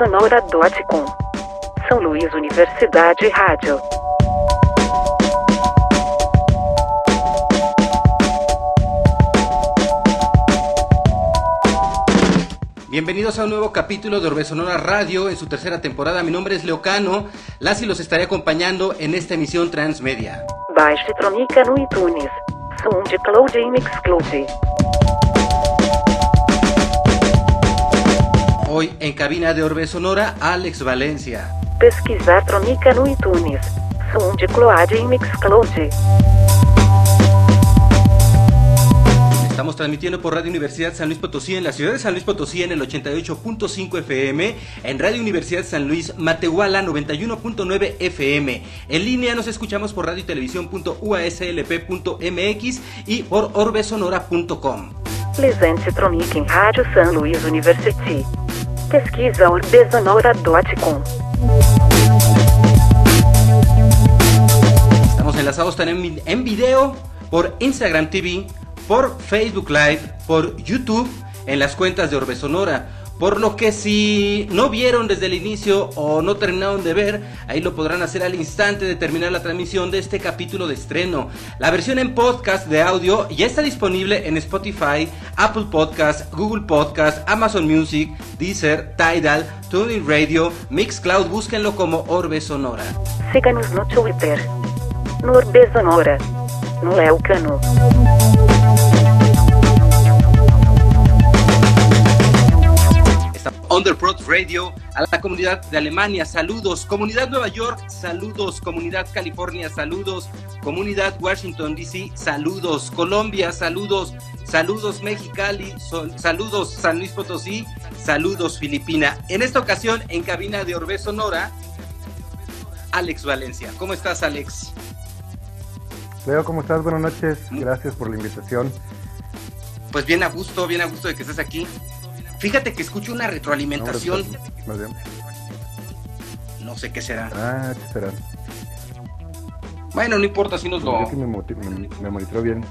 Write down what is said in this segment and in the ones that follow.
orbesonora.com. São Luís Universidade Rádio. Bienvenidos a un nuevo capítulo de Orbe Sonora Radio en su tercera temporada. Mi nombre es Leocano. Las y los estaré acompañando en esta emisión transmedia. Baixe Tronica no iTunes. SoundCloud e Mixcloud. Hoy en cabina de Orbe Sonora, Alex Valencia. Pesquisar Tronica no iTunes. SoundCloud e Mixcloud. Estamos transmitiendo por Radio Universidad San Luis Potosí en la ciudad de San Luis Potosí en el 88.5 FM, en Radio Universidad San Luis Matehuala 91.9 FM. En línea nos escuchamos por radio y y por orbesonora.com. Tronica em Rádio San Luís University. Pesquisa orbesonora.com. Estamos enlazados también en video por Instagram TV, por Facebook Live, por YouTube, en las cuentas de Orbe Sonora. Por lo que si no vieron desde el inicio o no terminaron de ver, ahí lo podrán hacer al instante de terminar la transmisión de este capítulo de estreno. La versión en podcast de audio ya está disponible en Spotify, Apple Podcast, Google Podcast, Amazon Music, Deezer, Tidal, TuneIn Radio, Mixcloud, búsquenlo como Orbe Sonora. Siga-nos no Twitter. No Orbesonora. No. Underprod Radio, a la comunidad de Alemania, saludos, comunidad Nueva York, saludos, comunidad California, saludos, comunidad Washington DC, saludos, Colombia, saludos, saludos Mexicali, sol- saludos San Luis Potosí, saludos Filipina. En esta ocasión, en cabina de Orbe Sonora, Alex Valencia. ¿Cómo estás, Alex? Leo, ¿cómo estás? Buenas noches. Gracias por la invitación. Pues bien a gusto, bien a gusto de que estés aquí. Fíjate que escucho una retroalimentación, No, sé qué será. Ah, ¿qué será? Bueno, no importa si nos lo... Me, me, me bien.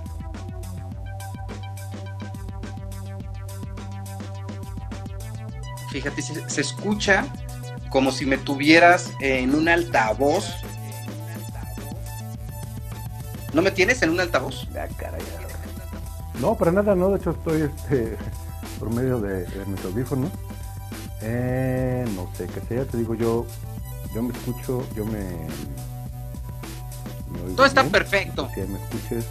Fíjate, se, se escucha como si me tuvieras en un altavoz. ¿No me tienes en un altavoz? Ah, caray. No, para nada, no. De hecho, estoy este, por medio de, de mis audífonos. Eh, no sé qué sea, te digo yo. Yo me escucho, yo me. me Todo está bien. perfecto. Que me escuches.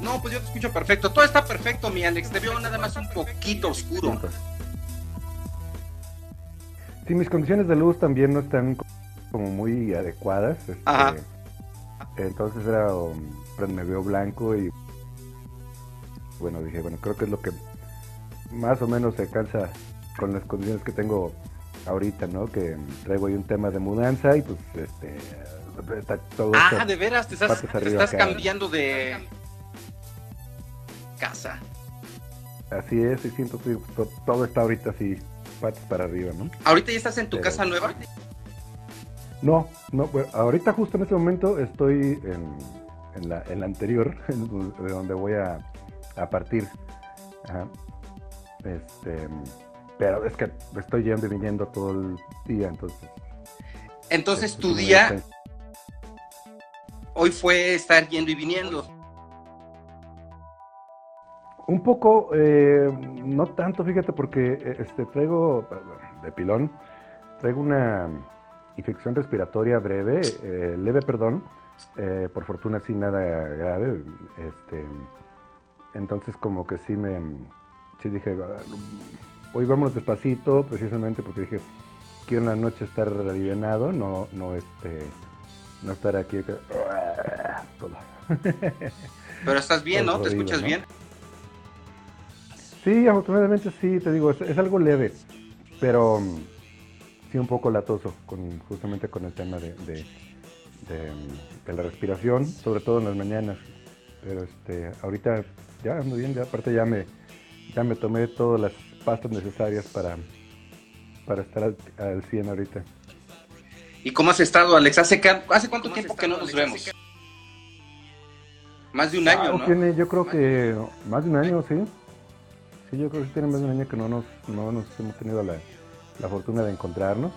No, pues yo te escucho perfecto. Todo está perfecto, mi Alex. Te veo nada más un poquito oscuro. Sí, mis condiciones de luz también no están como muy adecuadas. este, Ajá. Entonces era, um, pues, me veo blanco y bueno, dije, bueno, creo que es lo que más o menos se alcanza con las condiciones que tengo ahorita, ¿no? Que traigo ahí un tema de mudanza y pues este está todo Ah, esto- de veras, te estás, te cambiando de casa. así es, y siento que to- todo está ahorita así patas para arriba, ¿no? ¿Ahorita ya estás en tu Pero- casa nueva? No, no, bueno, ahorita justo en este momento estoy en, en la, en la anterior, de donde voy a, a partir. Ajá. Este, pero es que estoy yendo y viniendo todo el día, entonces. Entonces este, tu me día hoy fue estar yendo y viniendo. Un poco, eh, no tanto, fíjate, porque eh, este, traigo de pilón, traigo una infección respiratoria breve, eh, leve, perdón, eh, por fortuna sí nada grave, este, entonces como que sí me, sí dije, "Ah, hoy vámonos despacito, precisamente porque dije, quiero en la noche estar alivianado, no, no, este, no estar aquí. Pero estás bien, ¿no? ¿Te escuchas ¿no? bien? Sí, afortunadamente sí, te digo, es, es algo leve, pero mm, sí un poco latoso, con, justamente con el tema de, de, de, de la respiración, sobre todo en las mañanas. Pero este, ahorita ya ando bien, ya aparte ya me, ya me tomé todas las pastas necesarias para, para estar al, al 100 ahorita. ¿Y cómo has estado, Alex? ¿Hace, ¿hace cuánto tiempo que no nos vemos? Más de un año, Ah, ¿no? Tiene, yo creo que más de un año, sí. Sí, yo creo que tiene más de un año que no nos, no nos hemos tenido la, la fortuna de encontrarnos.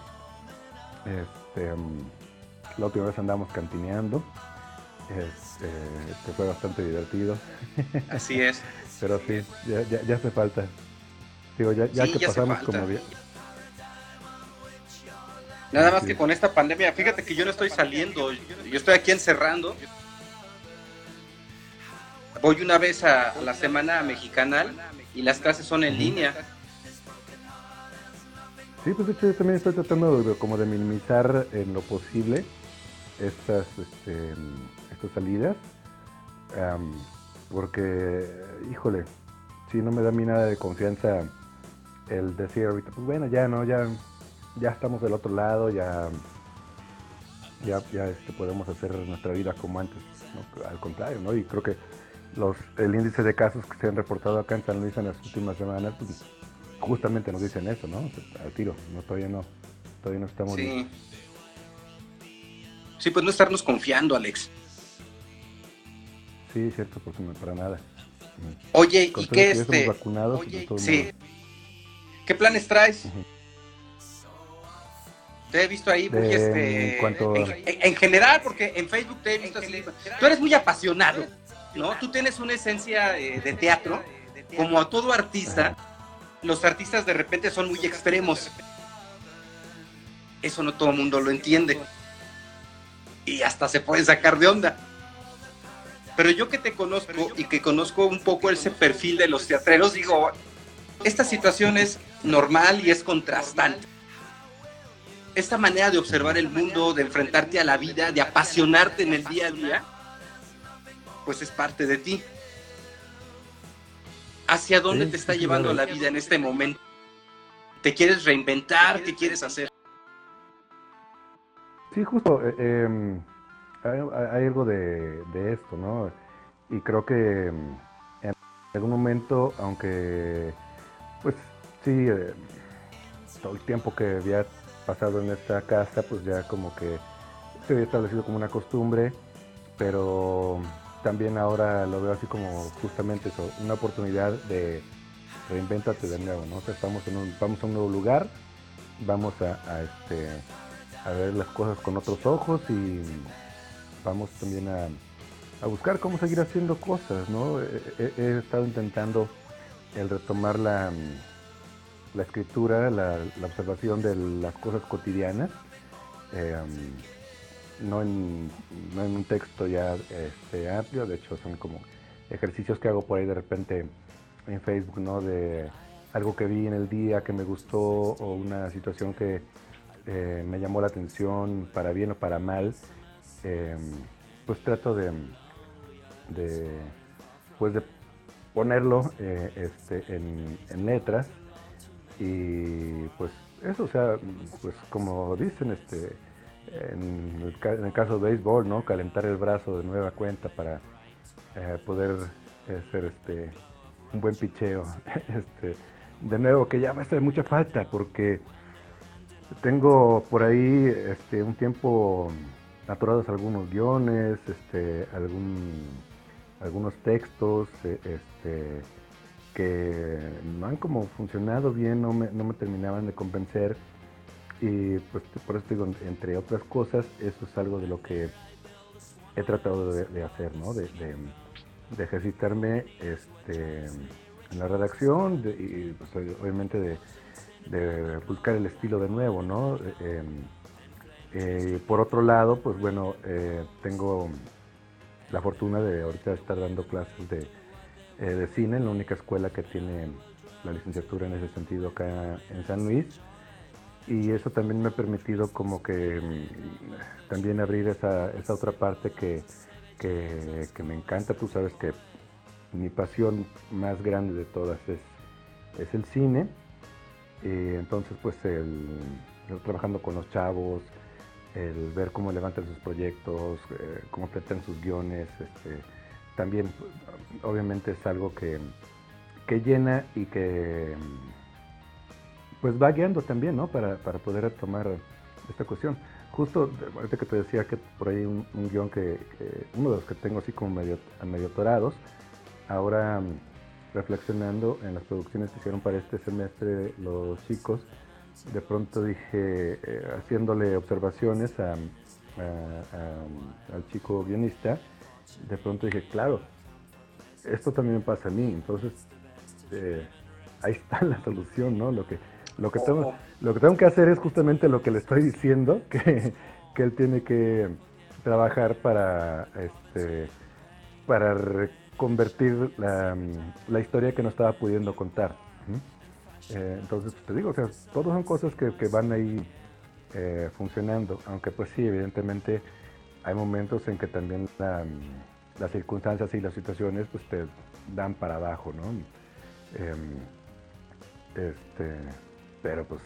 Este, mm, la última vez andamos cantineando, este, que fue bastante divertido. Así es. Pero sí, ya, ya, hace falta. Digo, ya, ya que pasamos como bien. Nada más que con esta pandemia, fíjate que yo no estoy saliendo, yo estoy aquí encerrando. Voy una vez a, la semana mexicana y las clases son en línea. Sí, pues de hecho yo también estoy tratando de, como de minimizar en lo posible estas, este, estas salidas. Porque, híjole, si no me da a mí nada de confianza el decir ahorita, pues bueno, ya no, ya, ya estamos del otro lado, ya, ya, ya este, podemos hacer nuestra vida como antes. Al contrario, ¿no? Y creo que los, el índice de casos que se han reportado acá en San Luis en las últimas semanas, pues, justamente nos dicen eso, ¿no? Al tiro, no, todavía no, todavía no estamos... Sí. sí, pues no estarnos confiando, Alex. Sí, cierto, porque no para nada. Oye, ¿y qué este? Vacunados Oye, sí. ¿Qué planes traes? Te he visto ahí muy este. En, general, porque en Facebook te he visto así. Tú eres muy apasionado, ¿no? Tú tienes una esencia eh, de teatro, como a todo artista los artistas de repente son muy extremos. Eso no todo el mundo lo entiende. Y hasta se pueden sacar de onda. Pero yo que te conozco y que conozco un poco ese perfil de los teatreros, digo, esta situación es normal y es contrastante. Esta manera de observar el mundo, de enfrentarte a la vida, de apasionarte en el día a día, pues es parte de ti. ¿Hacia dónde te está llevando la vida en este momento? ¿Te quieres reinventar? ¿Qué quieres hacer? Sí, justo. Eh, em, hay, algo de, esto, ¿no? Y creo que em, en algún momento, aunque, pues sí, eh, todo el tiempo que había pasado en esta casa, pues ya como que se había establecido como una costumbre, pero también ahora lo veo así como justamente eso, una oportunidad de reinventate de nuevo, ¿no? estamos en un, vamos a un nuevo lugar, vamos a, este, a ver las cosas con otros ojos y vamos también a, buscar cómo seguir haciendo cosas, ¿no? He, estado intentando el retomar la, la escritura, la, observación de las cosas cotidianas. Eh, no en, un texto ya este, amplio, de hecho son como ejercicios que hago por ahí de repente en Facebook, ¿no? De algo que vi en el día que me gustó o una situación que eh, me llamó la atención para bien o para mal, em, pues trato de, pues de ponerlo eh, este, en, en letras y pues eso, o sea, pues como dicen, este, en el, caso de béisbol, ¿no? Calentar el brazo de nueva cuenta para eh, poder hacer este, un buen picheo. Este, de nuevo, que ya me hace mucha falta porque tengo por ahí este, un tiempo aturados algunos guiones, este, algún, algunos textos e, este, que no han como funcionado bien, no me, no me terminaban de convencer y pues por eso digo, entre otras cosas, eso es algo de lo que he tratado de, hacer, ¿no? De, ejercitarme este, en la redacción y pues, obviamente de, buscar el estilo de nuevo, ¿no? Em, eh, por otro lado, pues bueno, eh, tengo la fortuna de ahorita estar dando clases de, eh, de cine en la única escuela que tiene la licenciatura en ese sentido acá en San Luis y eso también me ha permitido como que mm, también abrir esa, esa otra parte que, que, me encanta. Tú sabes que mi pasión más grande de todas es, es el cine. Entonces pues el, trabajando con los chavos, el ver cómo levantan sus proyectos, eh, cómo tratan sus guiones, este, también obviamente es algo que, que llena y que pues va guiando también, ¿no? Para, poder tomar esta cuestión. Justo, ahorita que te decía que por ahí un, guion que, uno de los que tengo así como medio, medio torados, ahora reflexionando en las producciones que hicieron para este semestre los chicos, de pronto dije, eh, haciéndole observaciones a, al chico guionista, de pronto dije, claro, esto también me pasa a mí, entonces eh, ahí está la solución, ¿no? Lo que, lo, que tengo, lo que tengo que hacer es justamente lo que le estoy diciendo, que, que él tiene que trabajar para, este, para reconvertir la, la historia que no estaba pudiendo contar. Eh, entonces, te digo, o sea, todas son cosas que, que van ahí eh, funcionando, aunque pues sí, evidentemente hay momentos en que también las circunstancias y las situaciones pues te dan para abajo, ¿no? Em, este, pero pues,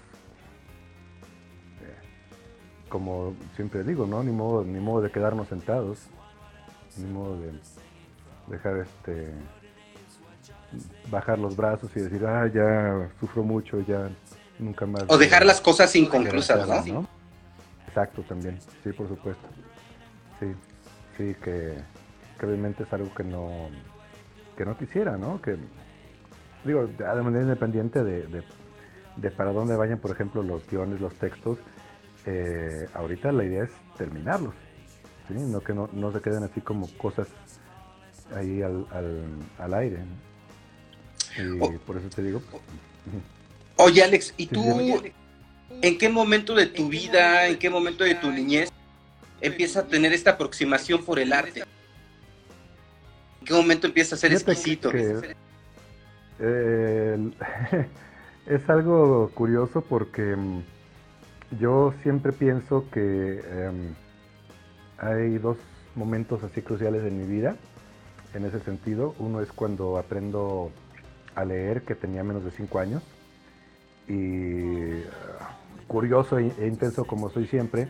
eh, como siempre digo, ¿no? Ni modo, ni modo de quedarnos sentados, ni modo de dejar este bajar los brazos y decir, ah, ya sufro mucho, ya nunca más. O dejar las cosas inconclusas, ¿no? Exacto, también, sí, por supuesto. Sí, sí, que, obviamente es algo que no, que no quisiera, ¿no? Que, digo, de manera independiente de, de, para dónde vayan, por ejemplo, los guiones, los textos, eh, ahorita la idea es terminarlos, ¿sí? No que no, no se queden así como cosas ahí al, al, al aire. Y por eso te digo. Pues, oye, Alex, ¿y tú en qué momento de tu vida, en qué momento de tu niñez empiezas a tener esta aproximación por el arte? ¿En qué momento empieza a ser exquisito? Eh, es algo curioso porque mm, yo siempre pienso que em, hay dos momentos así cruciales en mi vida en ese sentido. Uno es cuando aprendo a leer, que tenía menos de 5 años. Y uh, curioso e, e, intenso como soy siempre,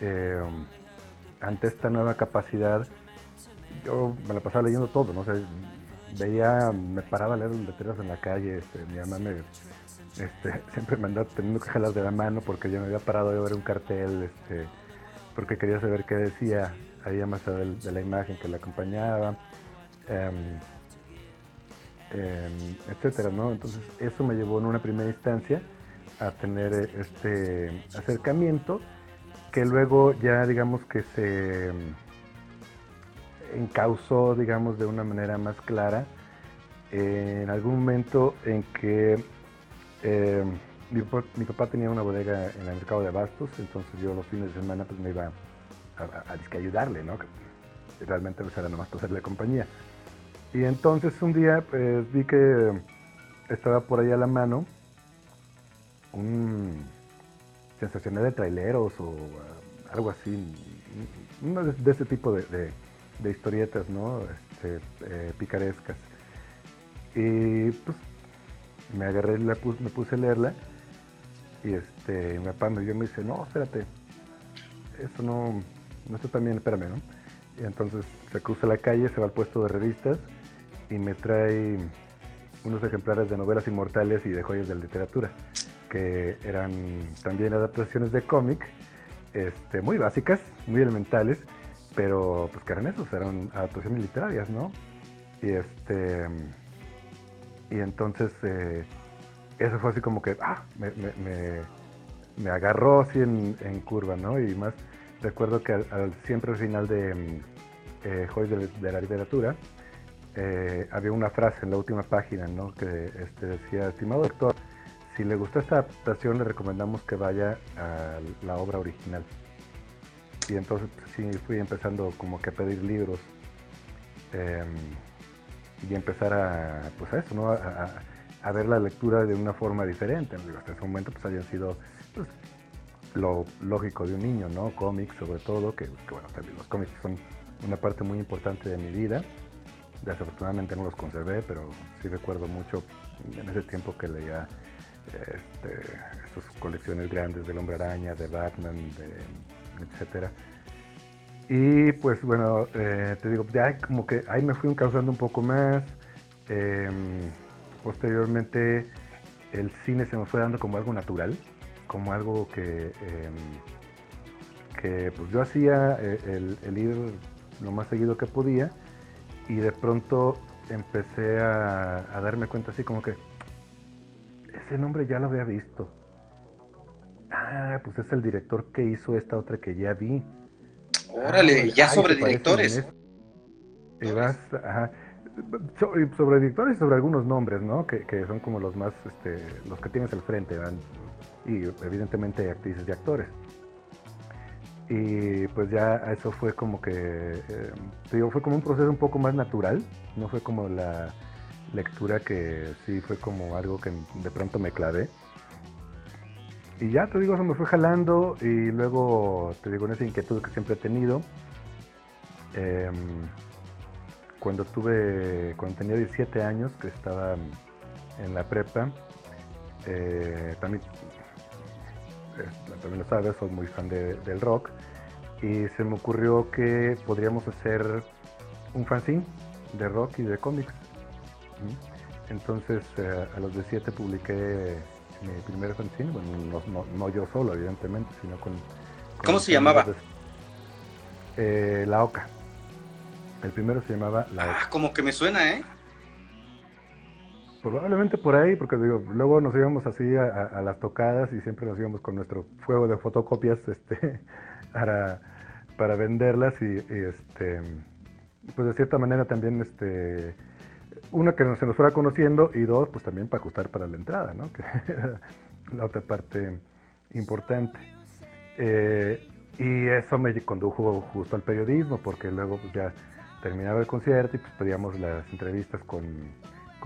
eh, ante esta nueva capacidad, yo me la pasaba leyendo todo, ¿no? veía, me paraba a leer letreros en la calle, este, mi mamá me, este, siempre me andaba teniendo que jalar de la mano porque yo me había parado de ver un cartel, este, porque quería saber qué decía ahí más allá de, la imagen que la acompañaba. Em, Em, etcétera, ¿no? Entonces eso me llevó en una primera instancia a tener eh, este acercamiento que luego ya digamos que se em, encauzó digamos de una manera más clara en algún momento en que em, mi, papá tenía una bodega en el mercado de abastos, entonces yo los fines de semana pues me iba a, a, ayudarle, ¿no? realmente pues era nomás para hacerle compañía. Y entonces un día pues, vi que estaba por ahí a la mano un sensacional de traileros o uh, algo así, uno de, ese tipo de, historietas, ¿no? Este, eh, picarescas. Y pues me agarré, la me puse a leerla y este, mi papá me vio y me dice, no, espérate, eso no, no está tan espérame, ¿no? Y entonces se cruza la calle, se va al puesto de revistas y me trae unos ejemplares de novelas inmortales y de joyas de literatura, que eran también adaptaciones de cómic, este, muy básicas, muy elementales, pero pues que eran esos, eran adaptaciones literarias, ¿no? Y este y entonces eh, eso fue así como que ah, me, me, agarró así en, curva, ¿no? Y más recuerdo que siempre al final de eh, Joyas de la Literatura, eh, había una frase en la última página ¿no? que este, decía, estimado doctor, si le gustó esta adaptación le recomendamos que vaya a la obra original. Y entonces sí fui empezando como que a pedir libros em, y empezar a, pues a eso, ¿no? A, ver la lectura de una forma diferente. Hasta ese momento pues habían sido pues, lo lógico de un niño, ¿no? Cómics sobre todo, que, bueno, los cómics son una parte muy importante de mi vida Desafortunadamente no los conservé, pero sí recuerdo mucho en ese tiempo que leía estas colecciones grandes del Hombre Araña, de Batman, de, etcétera. Y pues bueno, eh, te digo, ya como que ahí me fui causando un poco más. Em, posteriormente el cine se me fue dando como algo natural, como algo que, em, que pues yo hacía eh, el, el, ir lo más seguido que podía y de pronto empecé a, darme cuenta así como que ese nombre ya lo había visto. ah, pues es el director que hizo esta otra que ya vi. Órale, ya sobre directores. Y vas, ajá, sobre directores y sobre algunos nombres, ¿no? Que, que, son como los más, este, los que tienes al frente, ¿van? y evidentemente actrices y actores. Y pues ya eso fue como que, eh, digo, fue como un proceso un poco más natural, no fue como la lectura que sí fue como algo que de pronto me clavé. Y ya te digo, eso me fue jalando y luego te digo en esa inquietud que siempre he tenido. Em, cuando tuve, cuando tenía 17 años, que estaba en la prepa, eh, también, también lo sabes, soy muy fan del rock, y se me ocurrió que podríamos hacer un fanzine de rock y de cómics. Entonces, eh, a los 17 publiqué mi primer fanzine, bueno, no, yo solo, evidentemente, sino con... ¿Cómo se llamaba? Eh, la Oca. El primero se llamaba La Ah, como que me suena, ¿eh? Probablemente por ahí, porque digo, luego nos íbamos así a, las tocadas y siempre nos íbamos con nuestro fuego de fotocopias este, para, para venderlas y, este, pues de cierta manera también, este, una que se nos fuera conociendo y dos, pues también para ajustar para la entrada, ¿no? Que era la otra parte importante. Eh, y eso me condujo justo al periodismo, porque luego pues ya terminaba el concierto y pues pedíamos las entrevistas con,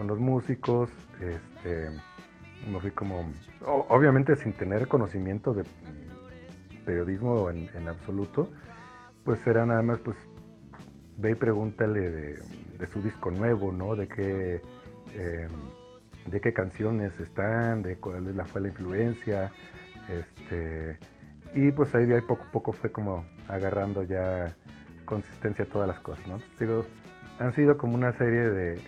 los músicos. Este, me fui como, obviamente sin tener conocimiento de periodismo en, absoluto, pues era nada más, pues ve y pregúntale de, su disco nuevo, ¿no? De qué, em, de qué canciones están, de cuál fue la influencia, este, y pues ahí de ahí poco a poco fue como agarrando ya consistencia a todas las cosas, ¿no? Digo, han sido como una serie de,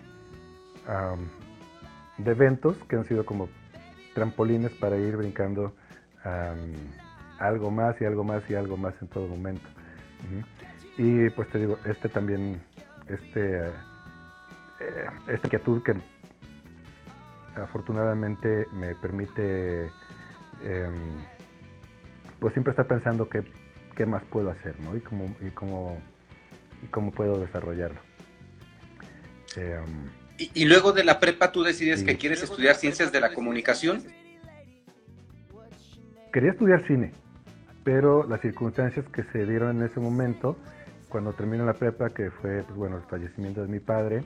de eventos que han sido como trampolines para ir brincando algo más y algo más y algo más en todo momento. Y pues te digo, este también, este, eh, esta que afortunadamente me permite em, pues siempre estar pensando que qué más puedo hacer, ¿no? Y cómo, y cómo, y cómo puedo desarrollarlo. Em, ¿Y, luego de la prepa tú decides que quieres estudiar ciencias de la comunicación? Quería estudiar cine, pero las circunstancias que se dieron en ese momento, cuando terminé la prepa, que fue, pues bueno, el fallecimiento de mi padre,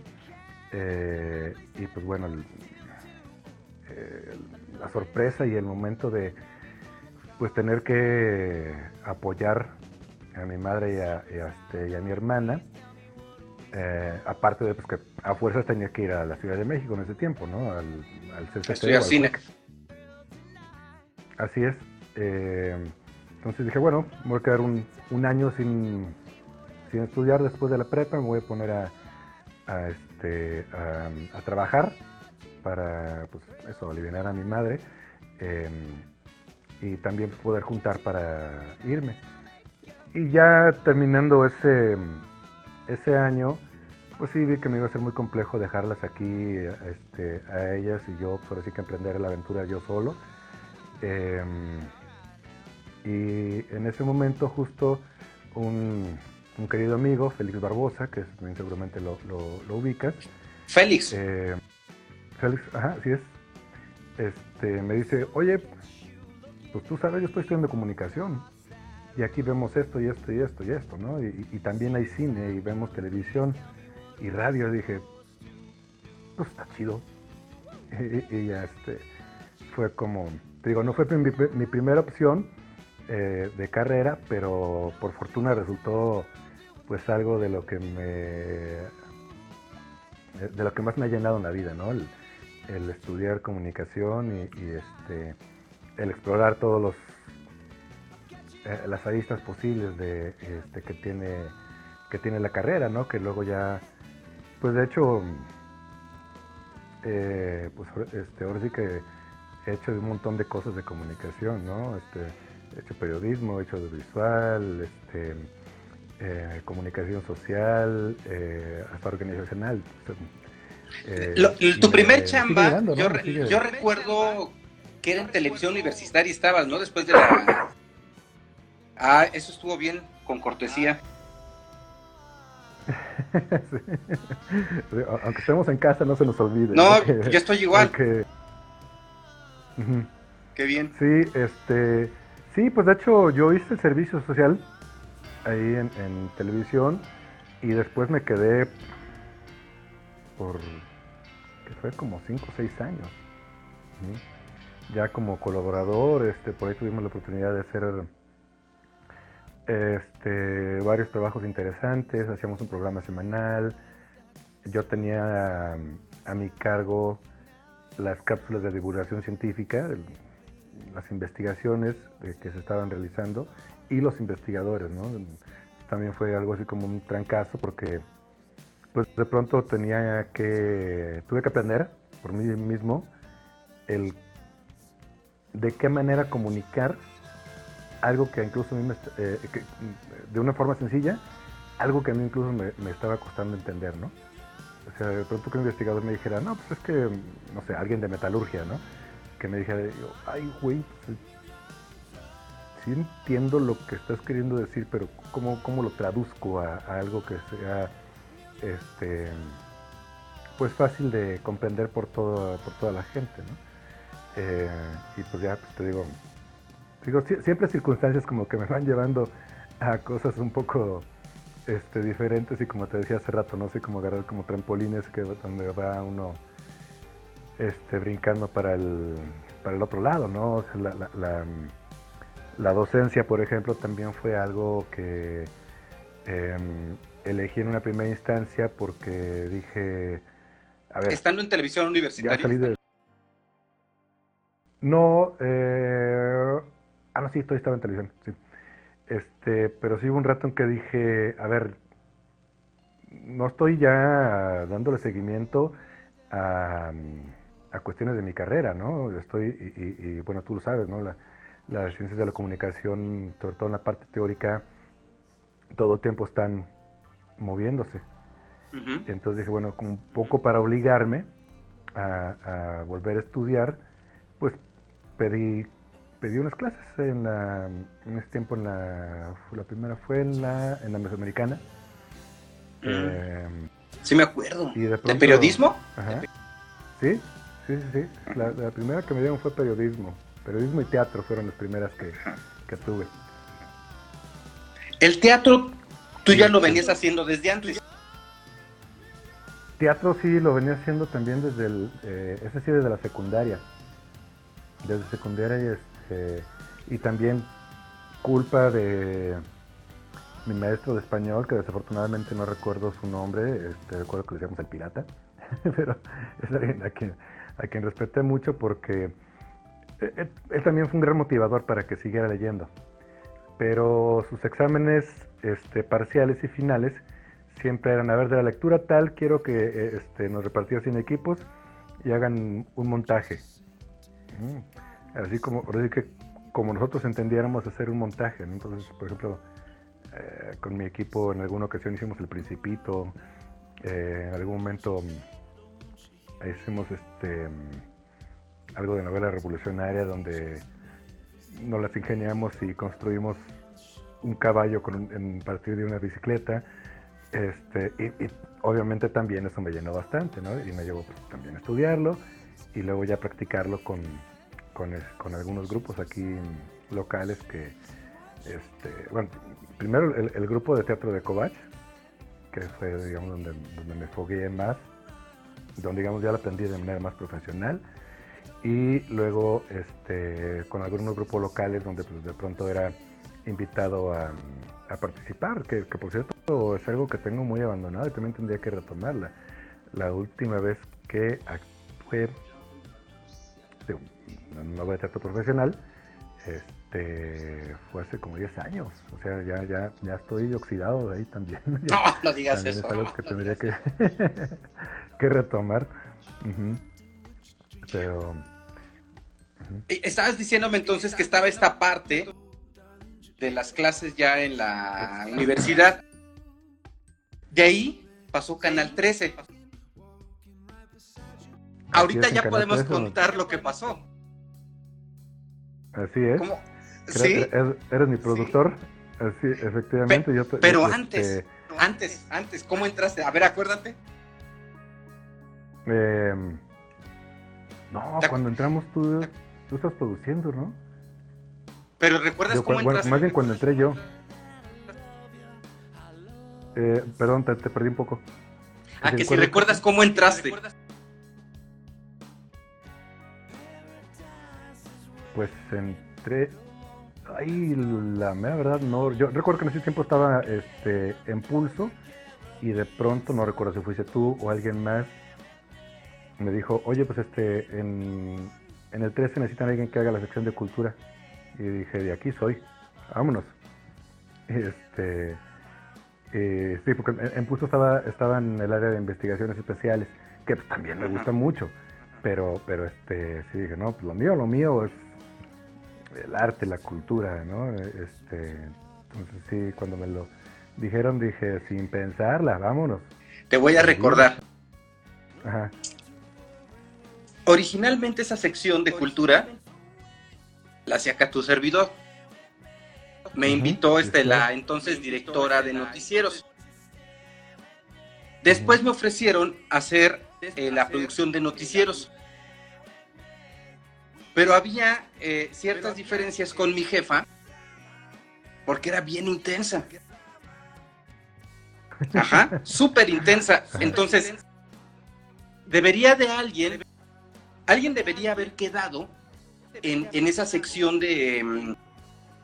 eh, y pues bueno, la sorpresa y el momento de pues tener que apoyar a mi madre y a, este, mi hermana. Eh, aparte de pues, que a fuerzas tenía que ir a la Ciudad de México en ese tiempo, ¿no? Al, al Estudiar cine. Así es. Eh, entonces dije, bueno, me voy a quedar un, año sin, sin, estudiar después de la prepa, me voy a poner a, este, a, trabajar para, pues, eso, aliviar a mi madre. Eh, y también poder juntar para irme. Y ya terminando ese, ese año, pues sí vi que me iba a ser muy complejo dejarlas aquí este, a ellas y yo, por así que emprender la aventura yo solo. Em, y en ese momento justo un, un, querido amigo, Félix Barbosa, que seguramente lo, lo, ubicas. Félix. Eh, Félix, ajá, así es. Este, me dice, oye, pues tú sabes, yo estoy estudiando comunicación y aquí vemos esto y esto y esto y esto, ¿no? Y, también hay cine y vemos televisión y radio. Y dije, pues está chido. Y, este, fue como, te digo, no fue mi, primera opción eh, de carrera, pero por fortuna resultó pues algo de lo que me de lo que más me ha llenado en la vida, ¿no? El, estudiar comunicación y, y este el explorar todos los eh, las aristas posibles de este, que tiene que tiene la carrera, ¿no? Que luego ya, pues de hecho, eh, pues este, ahora sí que he hecho un montón de cosas de comunicación, ¿no? Este, he hecho periodismo, he hecho audiovisual, este, eh, comunicación social, hasta organizacional. tu primer chamba, yo, yo recuerdo que era en televisión universitaria estabas, ¿no? Después de la... Ah, eso estuvo bien, con cortesía. Aunque estemos en casa, no se nos olvide. No, yo estoy igual. Qué bien. Sí, este, sí, pues de hecho yo hice el servicio social ahí en, televisión y después me quedé por, que fue como 5 o 6 años. Ya como colaborador, este, por ahí tuvimos la oportunidad de hacer este, varios trabajos interesantes, hacíamos un programa semanal, yo tenía a, mi cargo las cápsulas de divulgación científica, las investigaciones que se estaban realizando y los investigadores, ¿no? También fue algo así como un trancazo porque pues de pronto tenía que, tuve que aprender por mí mismo el de qué manera comunicar algo que incluso a mí me, eh, de una forma sencilla, algo que a mí incluso me, estaba costando entender, ¿no? O sea, de pronto que un investigador me dijera, no, pues es que, no sé, alguien de metalurgia, ¿no? Que me dijera, ay, güey, pues, sí entiendo lo que estás queriendo decir, pero ¿cómo, cómo lo traduzco a, algo que sea, este, pues fácil de comprender por, todo, por toda la gente, ¿no? Eh, y pues ya, pues te digo, Digo, siempre circunstancias como que me van llevando a cosas un poco este, diferentes y como te decía hace rato, no sé cómo agarrar como trampolines que donde va uno este, brincando para el, para el otro lado, ¿no? la, docencia, por ejemplo, también fue algo que em, elegí en una primera instancia porque dije, a ver, estando en televisión universitaria. No, eh, Ah, no, sí, estoy estaba en televisión, sí. Este, pero sí hubo un rato en que dije, a ver, no estoy ya dándole seguimiento a, cuestiones de mi carrera, ¿no? Estoy, y, bueno, tú lo sabes, ¿no? las ciencias de la comunicación, sobre todo en la parte teórica, todo el tiempo están moviéndose. Entonces dije, bueno, un poco para obligarme a, a volver a estudiar, pues pedí pedí unas clases en, la, en ese tiempo en la, la primera fue en la, en la Mesoamericana. Mm. Eh, sí me acuerdo. ¿De, periodismo? Ajá. Sí, sí, sí, sí. La, primera que me dieron fue periodismo. Periodismo y teatro fueron las primeras que, que tuve. ¿El teatro tú ya lo venías haciendo desde antes? Teatro sí lo venía haciendo también desde el, eh, ese sí desde la secundaria. Desde secundaria y eh, y también culpa de mi maestro de español, que desafortunadamente no recuerdo su nombre, este, recuerdo que le decíamos el pirata, pero es alguien a quien, a quien respeté mucho porque eh, eh, él, también fue un gran motivador para que siguiera leyendo. Pero sus exámenes este, parciales y finales siempre eran, a ver, de la lectura tal, quiero que este, nos repartidas en equipos y hagan un montaje. Mm así como, que como nosotros entendiéramos hacer un montaje. Entonces, por ejemplo, eh, con mi equipo en alguna ocasión hicimos El Principito, eh, en algún momento mm, hicimos este mm, algo de novela revolucionaria donde nos las ingeniamos y construimos un caballo con en partir de una bicicleta. Este, y, obviamente también eso me llenó bastante, ¿no? Y me llevó pues, también a estudiarlo y luego ya practicarlo con, con, con algunos grupos aquí locales que, este, bueno, primero el, grupo de teatro de Covach, que fue, digamos, donde, donde me fogué más, donde, digamos, ya lo aprendí de manera más profesional, y luego este, con algunos grupos locales donde pues, de pronto era invitado a, a participar, que, que, por cierto es algo que tengo muy abandonado y también tendría que retomarla. La última vez que actué, no voy a teatro profesional, este, fue hace como 10 años. O sea, ya, ya, ya estoy oxidado de ahí también. no, no digas eso. Es algo que tendría que, que retomar. Pero. Estabas diciéndome entonces que estaba esta parte de las clases ya en la universidad. De ahí pasó Canal 13. Ahorita ya podemos contar lo que pasó. Así es. ¿Cómo? Sí, Eres, eres mi productor. Así, efectivamente. yo te- pero yo, antes, este, antes, antes, ¿cómo entraste? A ver, acuérdate. em, no, ¿Te acu- cuando entramos tú, tú estás produciendo, ¿no? Pero ¿recuerdas Yo, cómo bueno, entraste? más bien cuando entré yo. Eh, perdón, te, te perdí un poco. Ah, que si recuerdas- recuerdas cómo entraste. Pues entré. Ay, la mera verdad no. Yo recuerdo que en ese tiempo estaba este, en pulso y de pronto, no recuerdo si fuiste tú o alguien más, me dijo, oye, pues este, en, en el 13 necesitan alguien que haga la sección de cultura. Y dije, de aquí soy, vámonos. Este, eh, sí, porque en, en pulso estaba, estaba en el área de investigaciones especiales, que también me gusta mucho. Pero, pero este, sí dije, no, pues lo mío, lo mío es el arte, la cultura, ¿no? Este, entonces sí, cuando me lo dijeron dije, sin pensarla, vámonos. Te voy a recordar. Ajá. Originalmente esa sección de cultura la hacía acá tu servidor. Me invitó este, sí, la entonces directora de noticieros. Después me ofrecieron hacer eh, la producción de noticieros. Pero había eh, ciertas diferencias con mi jefa porque era bien intensa. Ajá, súper intensa. Entonces, debería de alguien, alguien debería haber quedado en, en esa sección de, mm,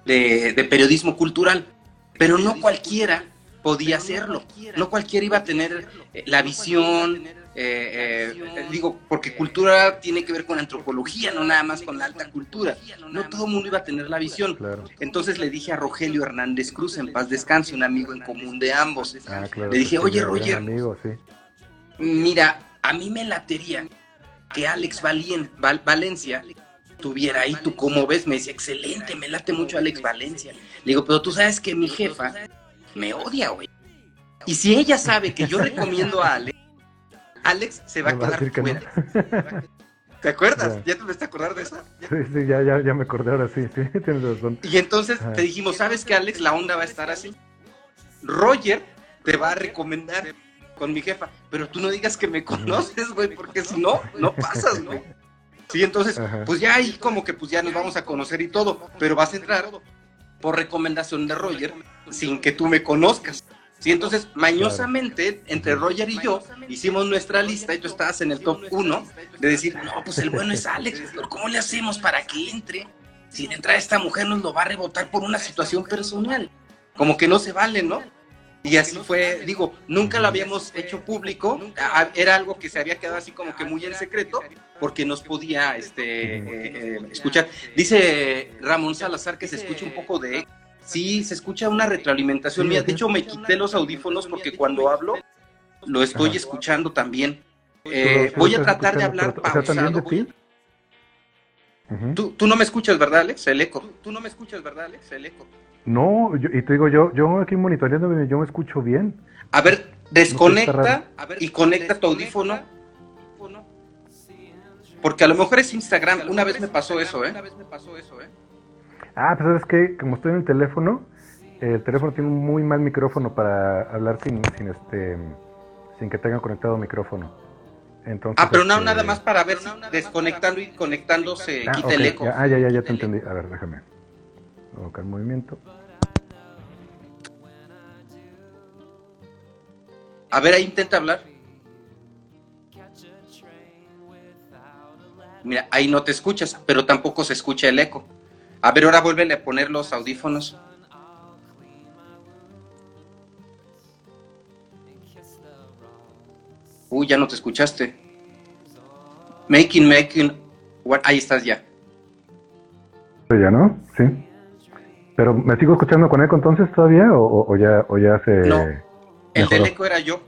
de, de periodismo cultural, pero no cualquiera podía hacerlo, no cualquiera iba a tener eh, la visión, eh, eh, digo, porque cultura tiene que ver con antropología, no nada más con la alta cultura, no todo el mundo iba a tener la visión. Claro. Entonces le dije a Rogelio Hernández Cruz, en paz descanse, un amigo en común de ambos, Ah, claro. Le dije, "Oye, Roger". amigo, sí. Mira, a mí me latería que Alex Valien- Val- Valencia tuviera ahí, tú cómo ves, me dice, excelente, me late mucho Alex Valencia. Le digo, pero tú sabes que mi jefa me odia, güey. Y si ella sabe que yo recomiendo a Alex, Alex se va a quedar que no. fuera. ¿Te acuerdas? Ya. ¿Ya te vas a acordar de eso? Sí, sí, ya, ya, ya me acordé ahora sí, sí, tienes razón. Y entonces te dijimos, ¿sabes que Alex? La onda va a estar así. Roger te va a recomendar con mi jefa, pero tú no digas que me conoces, güey, porque si no, no pasas, güey. Sí, entonces, Ajá. pues ya ahí como que pues ya nos vamos a conocer y todo, pero vas a entrar por recomendación de Roger sin que tú me conozcas. Sí, entonces, mañosamente, entre Roger y yo, hicimos nuestra lista y tú estabas en el top 1 de decir, no, pues el bueno es Alex, pero ¿cómo le hacemos para que entre? Si de entrada esta mujer nos lo va a rebotar por una situación personal. Como que no se vale, ¿no? Y así fue, digo, nunca lo habíamos hecho público, era algo que se había quedado así como que muy en secreto, porque nos podía este, eh, eh, escuchar. Dice Ramón Salazar que se escucha un poco de... Sí, se escucha una retroalimentación mía. De hecho, me quité los audífonos porque cuando hablo lo estoy Ajá. escuchando también. ¿Tú Eh, voy a tratar de hablar pausado. ¿Tú, tú no me escuchas, ¿verdad, Alex? El eco. ¿Tú no me escuchas, ¿verdad, Alex? El eco. No, yo- y te digo, yo, yo aquí monitoreando, yo me escucho bien. A ver, desconecta y conecta tu audífono. Porque a lo mejor es Instagram. Una vez me pasó eso, ¿eh? Ah, pues sabes que como estoy en el teléfono, el teléfono tiene un muy mal micrófono para hablar sin, sin este sin que tenga conectado micrófono. Entonces, Ah, pero no, este, nada más para ver si desconectando y conectando se ah, quita el eco. ya, ah, ya, ya, ya te entendí. A ver, déjame. Colocar movimiento. A ver, ahí intenta hablar. Mira, ahí no te escuchas, pero tampoco se escucha el eco. A ver, ahora vuélvele a poner los audífonos. Uy, ya no te escuchaste. Making, making. what- Ahí estás ya. ¿Ya no? Sí. Pero ¿me sigo escuchando con eco entonces todavía o, ya, o ya se... No. El del eco era yo,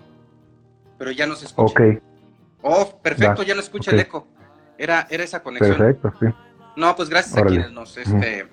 pero ya no se escucha. Ok, Oh, perfecto, Va, ya no escucha el eco. Era, era esa conexión. perfecto, sí. No, pues gracias a quienes nos, este,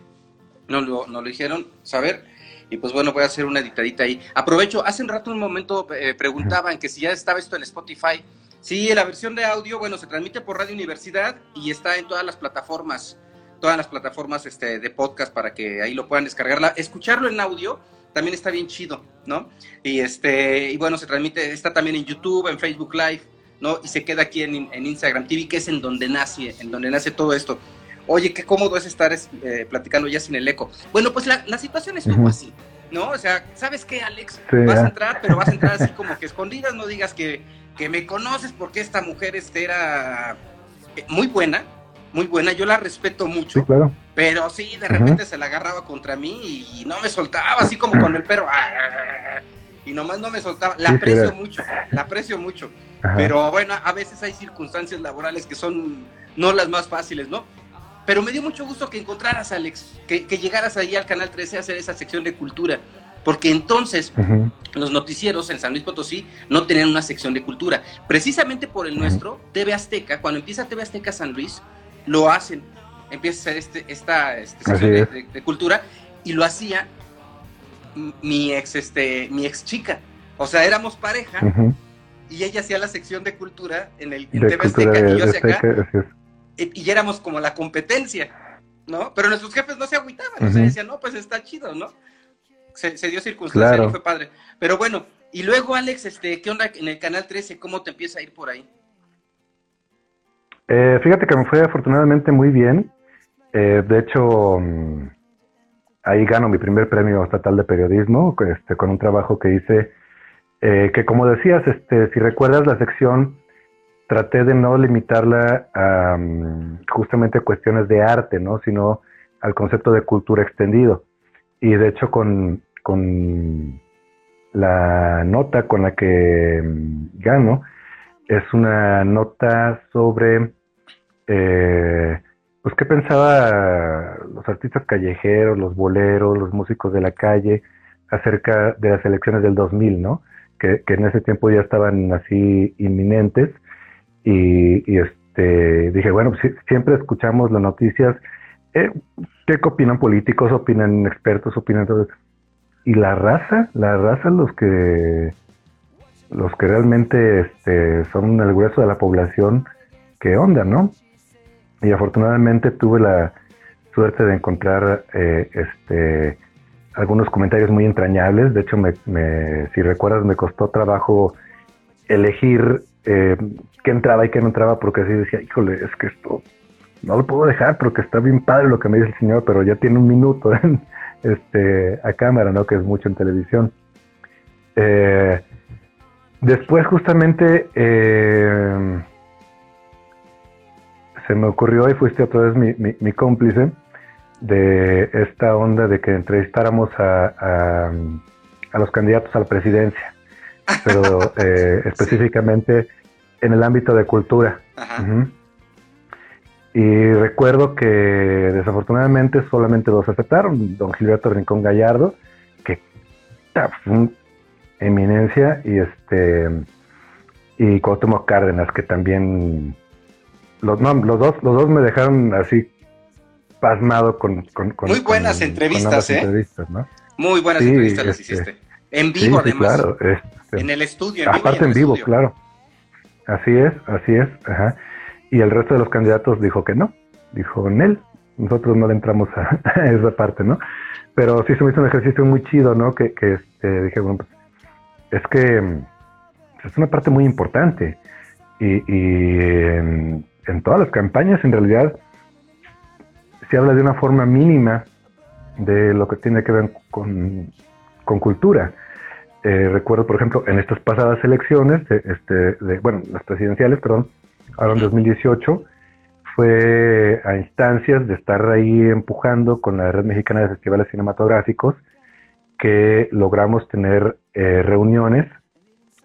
nos, lo, nos lo dijeron saber. Y pues bueno, voy a hacer una editadita ahí. Aprovecho, hace un rato un momento eh, preguntaban que si ya estaba esto en Spotify. Sí, la versión de audio, bueno, se transmite por Radio Universidad y está en todas las plataformas todas las plataformas este, de podcast para que ahí lo puedan descargar. escucharlo en audio también está bien chido, ¿no? Y este, y bueno, se transmite, está también en YouTube, en Facebook Live, ¿no? Y se queda aquí en, Instagram TV, que es en donde nace, en donde nace todo esto. Oye, qué cómodo es estar eh, platicando ya sin el eco. Bueno, pues la, situación estuvo así, ¿no? O sea, ¿sabes qué, Alex? vas a entrar, pero vas a entrar así como que escondidas, no digas que, que me conoces porque esta mujer este era eh, muy buena, muy buena, yo la respeto mucho. claro. Pero sí, de repente se la agarraba contra mí y no me soltaba, así como con el perro. Ah, y nomás no me soltaba. La aprecio mucho, la aprecio mucho. Pero bueno, a veces hay circunstancias laborales que son no las más fáciles, ¿no? Pero me dio mucho gusto que encontraras, Alex, que, llegaras ahí al Canal 13 a hacer esa sección de cultura. Porque entonces los noticieros en San Luis Potosí no tenían una sección de cultura. Precisamente por el nuestro, TV Azteca, cuando empieza TV Azteca San Luis, lo hacen. Empieza a hacer este, esta este, sección de, cultura y lo hacía mi ex, este, mi ex chica. O sea, éramos pareja y ella hacía la sección de cultura en el TV Azteca y yo hacia acá. Y, éramos como la competencia, ¿no? Pero nuestros jefes no se agüitaban, o sea, decían, no, pues está chido, ¿no? Se, dio circunstancia y fue padre. Pero bueno, y luego, Alex, este, ¿qué onda en el Canal 13? ¿Cómo te empieza a ir por ahí? Eh, fíjate que me fue afortunadamente muy bien. Eh, de hecho, mm, ahí gano mi primer premio estatal de periodismo este, con un trabajo que hice, eh, que como decías, este, si recuerdas la sección, traté de no limitarla a mm, justamente cuestiones de arte, ¿no? sino al concepto de cultura extendido. Y de hecho con, con la nota con la que mm, gano, es una nota sobre eh, pues qué pensaba los artistas callejeros, los boleros, los músicos de la calle acerca de las elecciones del 2000, ¿no? Que, en ese tiempo ya estaban así inminentes y, este dije, bueno, siempre escuchamos las noticias, eh, ¿qué opinan políticos, opinan expertos, opinan todo Y la raza, la raza, los que los que realmente este, son el grueso de la población, ¿qué onda, no? y afortunadamente tuve la suerte de encontrar eh, este algunos comentarios muy entrañables. De hecho, me, si recuerdas, me costó trabajo elegir eh, qué entraba y qué no entraba, porque así decía, híjole, es que esto no lo puedo dejar porque está bien padre lo que me dice el señor, pero ya tiene un minuto este, a cámara, ¿no? Que es mucho en televisión. Eh, después, justamente, se me ocurrió y fuiste otra vez mi, mi, cómplice de esta onda de que entrevistáramos a, a, los candidatos a la presidencia, pero eh, específicamente en el ámbito de cultura. Y recuerdo que desafortunadamente solamente dos aceptaron, don Gilberto Rincón Gallardo, que fue eminencia, y este y Cuauhtémoc Cárdenas, que también los, no, los, dos, los dos me dejaron así pasmado con... con, Muy buenas entrevistas, ¿eh? Muy buenas entrevistas las este, hiciste. En vivo, además. claro. Este, en el estudio. En aparte en, vivo, claro. Así es, así es. Ajá. Y el resto de los candidatos dijo que no. Dijo Nel. Nosotros no le entramos a, esa parte, ¿no? Pero sí se me hizo un ejercicio muy chido, ¿no? Que, que este, dije, bueno, pues es que mm, es una parte muy importante. Y, y en todas las campañas en realidad se habla de una forma mínima de lo que tiene que ver con, cultura. Eh, recuerdo, por ejemplo, en estas pasadas elecciones, este, de, bueno, las presidenciales, perdón, ahora en 2018, fue a instancias de estar ahí empujando con la Red Mexicana de Festivales Cinematográficos que logramos tener eh, reuniones,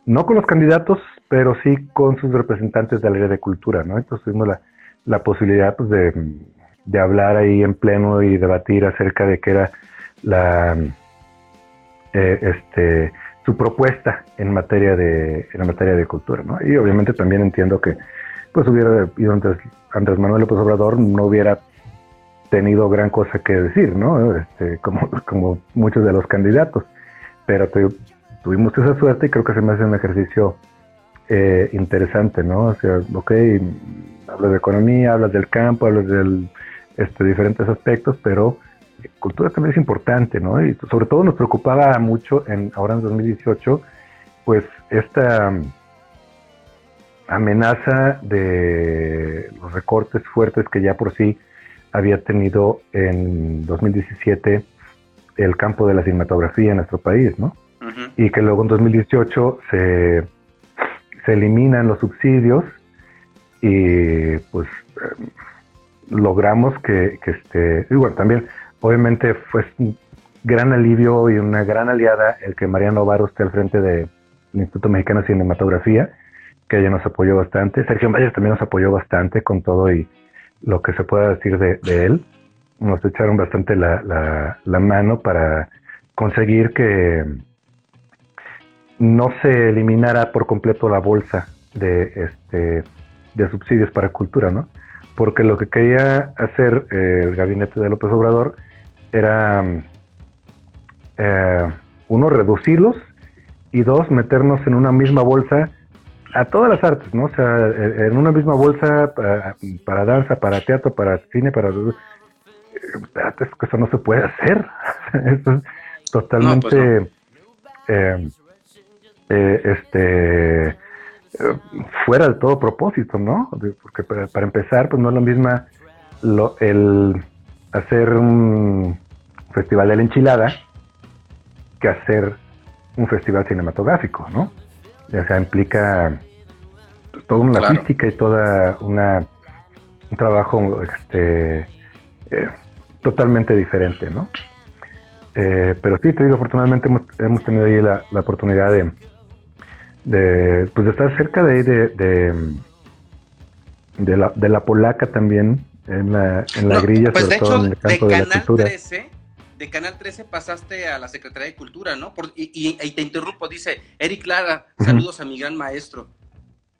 no con los candidatos pero sí con sus representantes del área de cultura, ¿no? Entonces tuvimos la, posibilidad pues, de, hablar ahí en pleno y debatir acerca de qué era la eh, este su propuesta en materia de en materia de cultura, ¿no? Y obviamente también entiendo que pues hubiera ido antes Andrés Manuel López Obrador no hubiera tenido gran cosa que decir, ¿no? Este, como, como muchos de los candidatos. Pero tuvimos esa suerte y creo que se me hace un ejercicio eh, interesante, ¿no? O sea, ok, hablas de economía, hablas del campo, hablas del, este, diferentes aspectos, pero cultura también es importante, ¿no? Y sobre todo nos preocupaba mucho en ahora en 2018, pues esta amenaza de los recortes fuertes que ya por sí había tenido en 2017 el campo de la cinematografía en nuestro país, ¿no? Y que luego en 2018 se, se eliminan los subsidios y pues eh, logramos que, que este, bueno, también obviamente fue un gran alivio y una gran aliada el que Mariano Varo esté al frente del Instituto Mexicano de Cinematografía, que ella nos apoyó bastante. Sergio Valles también nos apoyó bastante con todo y lo que se pueda decir de, él. Nos echaron bastante la, la, mano para conseguir que no se eliminara por completo la bolsa de este de subsidios para cultura, ¿no? Porque lo que quería hacer eh, el gabinete de López Obrador era eh, uno reducirlos y dos meternos en una misma bolsa a todas las artes, ¿no? O sea, en una misma bolsa para, danza, para teatro, para cine, para... Que eso no se puede hacer. eso es totalmente... Pues eh, eh, este fuera de todo propósito, ¿no? Porque para, empezar, pues no es lo misma lo, el hacer un festival de la enchilada que hacer un festival cinematográfico, ¿no? O sea, implica toda una logística y toda una un trabajo este eh, totalmente diferente, ¿no? Eh, pero sí, te digo, afortunadamente hemos, tenido ahí la, oportunidad de, de, pues de estar cerca de ahí de, de, la, de la polaca también, en la, en la grilla, pues sobre todo en el campo de, la cultura. 13, de Canal 13 pasaste a la Secretaría de Cultura, ¿no? y, y, te interrumpo, dice Eric Lara, saludos a mi gran maestro.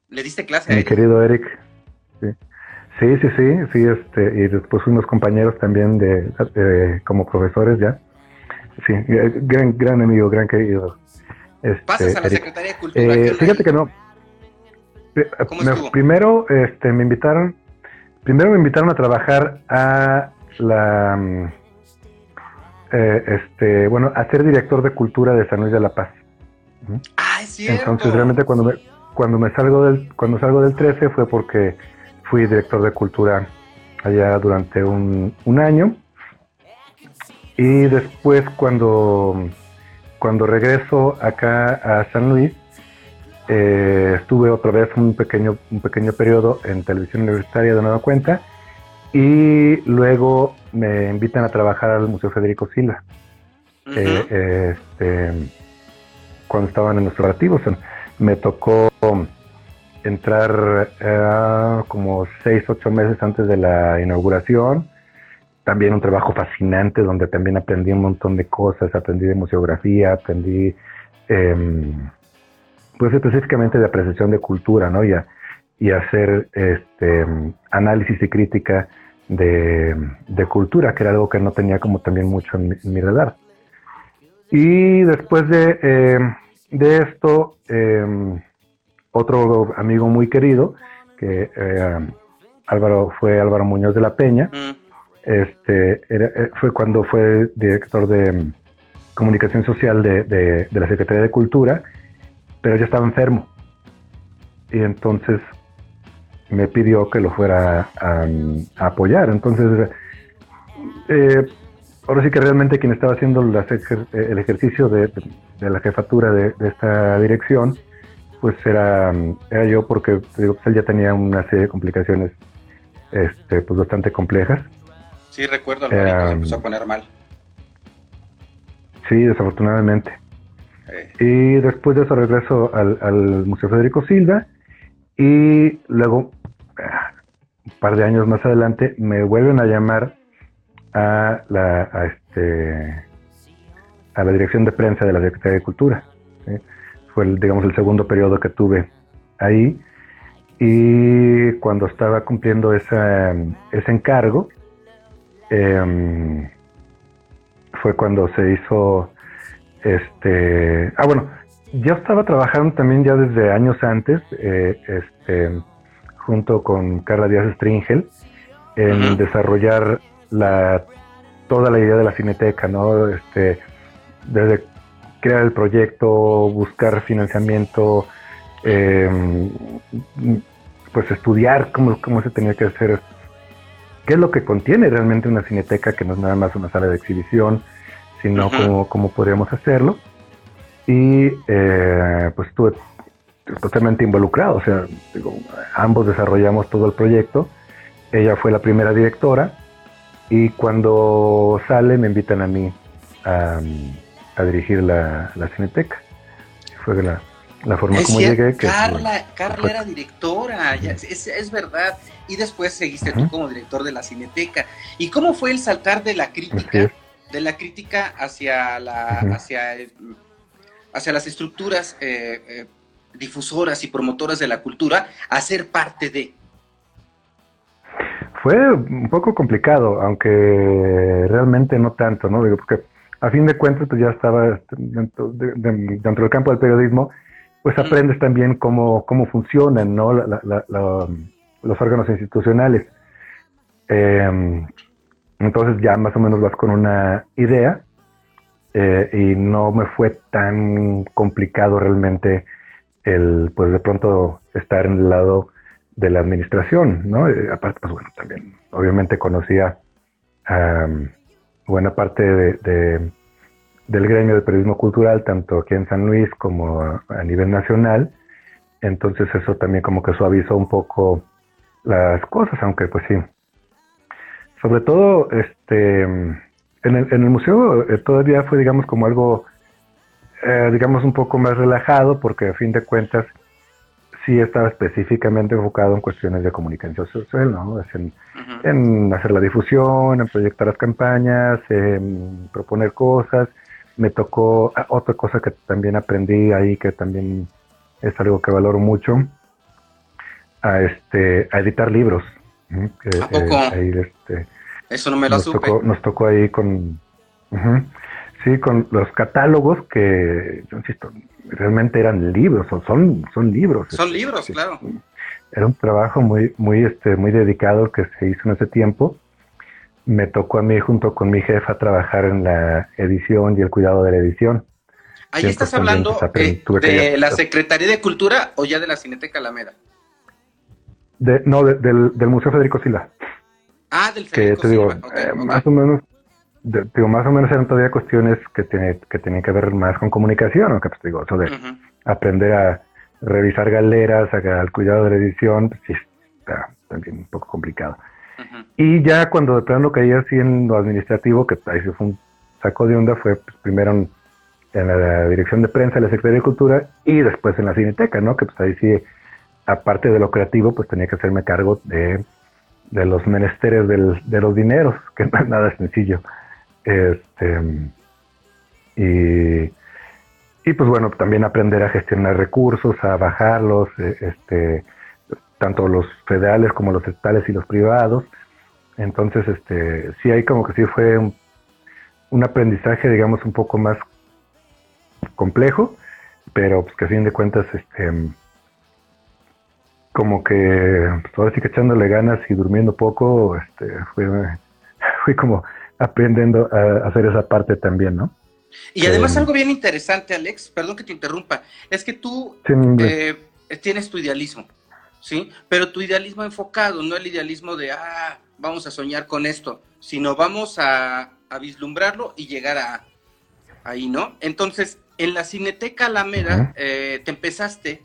¿Le diste clase a Mi querido Eric. Sí. sí, sí, sí, este, y después fuimos compañeros también de, como profesores ya. Sí, gran, gran amigo, gran querido. Este, Pasas a la Secretaría de Cultura. Eh, fíjate que no. primero este, me invitaron, primero me invitaron a trabajar a la, mm, eh, este, bueno, a ser director de cultura de San Luis de la Paz. Ah, es cierto. Entonces realmente cuando me, cuando me salgo del, cuando salgo del 13 fue porque fui director de cultura allá durante un, año. Y después cuando, cuando regreso acá a San Luis, eh, estuve otra vez un pequeño, un pequeño periodo en televisión universitaria de nueva cuenta y luego me invitan a trabajar al Museo Federico Silva. Eh, este, cuando estaban en los preparativos me tocó entrar eh, como seis, ocho meses antes de la inauguración. También un trabajo fascinante donde también aprendí un montón de cosas, aprendí de museografía, aprendí em, pues específicamente de apreciación de cultura, ¿no? Y, y hacer este análisis y crítica de, cultura, que era algo que no tenía como también mucho en mi, radar. Y después de em, de esto, em, otro amigo muy querido, que eh, Álvaro fue Álvaro Muñoz de la Peña, mm. este, eh, fue cuando fue director de comunicación social de, la Secretaría de Cultura, pero ya estaba enfermo. Y entonces me pidió que lo fuera a, apoyar. Entonces, eh, ahora sí que realmente quien estaba haciendo el ejercicio de, la jefatura de, esta dirección, pues era, era yo porque digo, pues él ya tenía una serie de complicaciones este, pues bastante complejas. Sí, recuerdo, el eh, empezó a poner mal. Sí, desafortunadamente. Y después de eso regreso al, Museo Federico Silva y luego, ah, un par de años más adelante, me vuelven a llamar a la, a este, a la dirección de prensa de la Secretaría de Cultura. Fue, el, digamos, el segundo periodo que tuve ahí. Y cuando estaba cumpliendo esa, ese encargo, em, fue cuando se hizo este ah bueno yo estaba trabajando también ya desde años antes eh, este junto con Carla Díaz Stringel en desarrollar la toda la idea de la cineteca, ¿no? Este, desde crear el proyecto, buscar financiamiento, em, pues estudiar cómo, cómo se tenía que hacer, qué es lo que contiene realmente una cineteca, que no es nada más una sala de exhibición, sino cómo, podríamos hacerlo. Y eh, pues estuve totalmente involucrado, o sea, ambos desarrollamos todo el proyecto. Ella fue la primera directora y cuando sale me invitan a mí a, dirigir la, Cineteca. Fue la, la forma como llegué. Que Carla, Carla era directora, es, verdad. Y después seguiste tú como director de la Cineteca. ¿Y cómo fue el saltar de la crítica, de la crítica hacia la, hacia, hacia las estructuras eh, eh, difusoras y promotoras de la cultura a ser parte de? Fue un poco complicado, aunque realmente no tanto, ¿no? Digo, porque a fin de cuentas pues ya estaba este, dentro, del campo del periodismo, pues aprendes también cómo, cómo funcionan, ¿no? los órganos institucionales. Em, entonces ya más o menos vas con una idea eh, y no me fue tan complicado realmente el, pues de pronto estar en el lado de la administración, ¿no? Eh, aparte, pues bueno, también obviamente conocía buena parte de, del gremio de periodismo cultural, tanto aquí en San Luis como a, nivel nacional. Entonces eso también como que suavizó un poco las cosas, aunque pues sí. Sobre todo, este, en el, en el museo eh, todavía fue, digamos, como algo, eh, digamos, un poco más relajado, porque a fin de cuentas sí estaba específicamente enfocado en cuestiones de comunicación social, ¿no? en, hacer la difusión, en proyectar las campañas, en proponer cosas. Me tocó ah, otra cosa que también aprendí ahí, que también es algo que valoro mucho, a, este, a editar libros. ¿A poco? Eh, este, Eso no me lo nos supe. Tocó, nos tocó ahí con... Sí, con los catálogos que, yo insisto, realmente eran libros, o son, son libros. Son libros, claro. Era un trabajo muy, muy, este, muy dedicado que se hizo en ese tiempo. Me tocó a mí, junto con mi jefa, trabajar en la edición y el cuidado de la edición. Ahí estás hablando pues, de la Secretaría de Cultura o ya de la Cineteca Alameda. De, no, del, del Museo Federico Sila. Ah, del que te digo, eh, más o menos digo, más o menos eran todavía cuestiones que, tiene, que tenían que ver más con comunicación, ¿no? que pues, digo, eso de aprender a revisar galeras, al cuidado de la edición, pues, sí, está también un poco complicado. Y ya cuando de plano caía así en lo administrativo, que ahí se fue un saco de onda, fue pues, primero en, la dirección de prensa de la Secretaría de Cultura y después en la Cineteca, ¿no? Que pues ahí sí, aparte de lo creativo, pues tenía que hacerme cargo de, de los menesteres del, de los dineros, que no es nada sencillo. Este, y, y pues bueno, también aprender a gestionar recursos, a bajarlos, eh, este, tanto los federales como los estatales y los privados. Entonces, este, sí hay como que sí fue un, aprendizaje, digamos, un poco más complejo, pero pues que a fin de cuentas, este, como que pues, ahora sí que echándole ganas y durmiendo poco, este, fue, fui como aprendiendo a hacer esa parte también, ¿no? Y además eh, algo bien interesante, Alex, perdón que te interrumpa, es que tú eh, tienes tu idealismo, ¿sí? Pero tu idealismo enfocado, no el idealismo de, ah, vamos a soñar con esto, sino vamos a, vislumbrarlo y llegar a ahí, ¿no? Entonces, en la Cineteca Alameda eh, te empezaste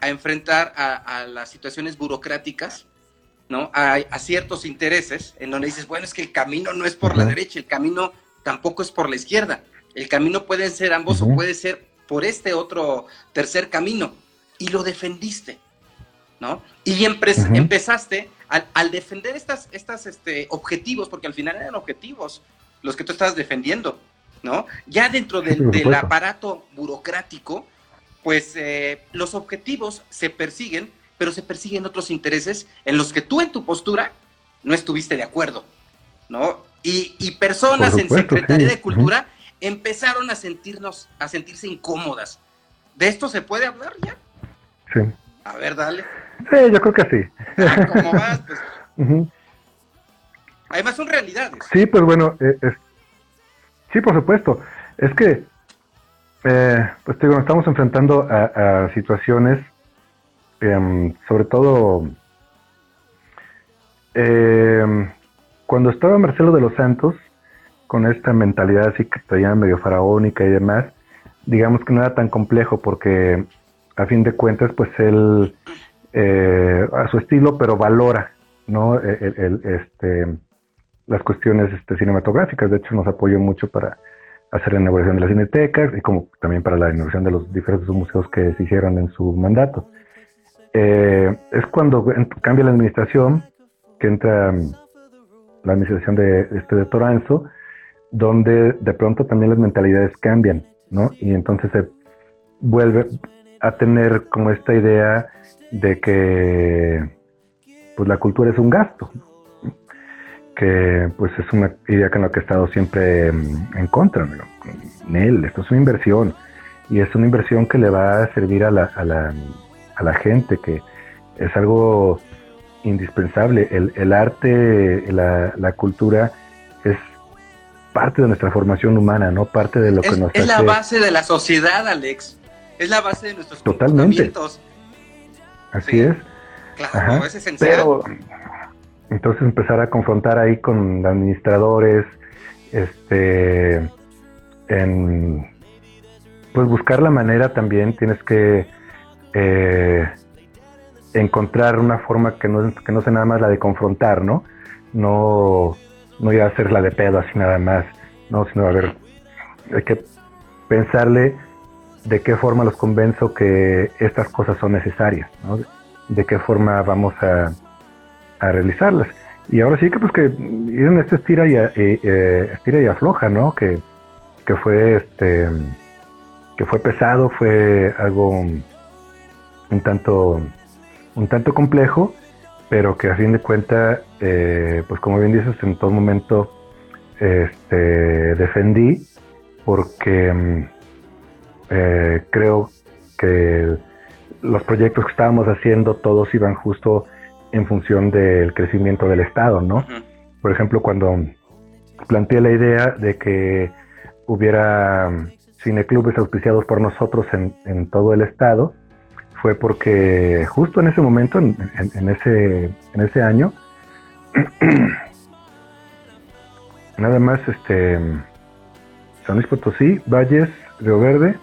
a enfrentar a las situaciones burocráticas, ¿no? A, ciertos intereses en donde dices, bueno, es que el camino no es por la derecha, el camino tampoco es por la izquierda. El camino puede ser ambos o puede ser por este otro tercer camino. Y lo defendiste, ¿no? Y empezaste al, defender estas, estas este, objetivos, porque al final eran objetivos los que tú estabas defendiendo, ¿no? Ya dentro del, aparato burocrático, pues eh, los objetivos se persiguen pero se persiguen otros intereses en los que tú en tu postura no estuviste de acuerdo, ¿no? Y, personas en Secretaría de Cultura empezaron a sentirnos, a sentirse incómodas. ¿De esto se puede hablar ya? Sí. A ver, dale. Sí, yo creo que sí. ¿Cómo vas? Pues, Además son realidades. Sí, pues bueno, eh, sí, por supuesto. Es que, eh, pues digo, nos estamos enfrentando a, situaciones, em, sobre todo, em, cuando estaba Marcelo de los Santos, con esta mentalidad así que traía medio faraónica y demás, digamos que no era tan complejo porque a fin de cuentas, pues él eh, a su estilo, pero valora, ¿no? El, este, las cuestiones este, cinematográficas. De hecho, nos apoyó mucho para hacer la inauguración de las cinetecas y como también para la inauguración de los diferentes museos que se hicieron en su mandato. Eh, es cuando cambia la administración, que entra mm, la administración de, este, de Toranzo, donde de pronto también las mentalidades cambian, ¿no? Y entonces se vuelve, a tener como esta idea de que pues la cultura es un gasto, que pues es una idea con la que he estado siempre mm, en contra. ¿no? él, esto es una inversión y es una inversión que le va a servir a la, a la, a la gente, que es algo indispensable. El, el arte, la, la, cultura es parte de nuestra formación humana, no parte de lo que nos es la base de la sociedad, Alex. Es la base de nuestros Totalmente. Así es. Claro, es esencial. Pero, entonces empezar a confrontar ahí con administradores, este, en, pues buscar la manera también, tienes que eh, encontrar una forma que no, que no sea nada más la de confrontar, ¿no? No, no ya hacer la de pedo así nada más, no, sino a ver, hay que pensarle de qué forma los convenzo que estas cosas son necesarias, ¿no? de qué forma vamos a, realizarlas. Y ahora sí que pues que en este estira y, eh, estira y afloja, ¿no? Que, fue este que fue pesado, fue algo un tanto un tanto complejo, pero que a fin de cuentas, eh, pues como bien dices, en todo momento este, defendí porque mm, eh, creo que los proyectos que estábamos haciendo todos iban justo en función del crecimiento del Estado, ¿no? Por ejemplo, cuando planteé la idea de que hubiera cineclubes auspiciados por nosotros en, todo el Estado, fue porque justo en ese momento, en, ese, en ese año, nada más este San Luis Potosí, Valles, Río Verde,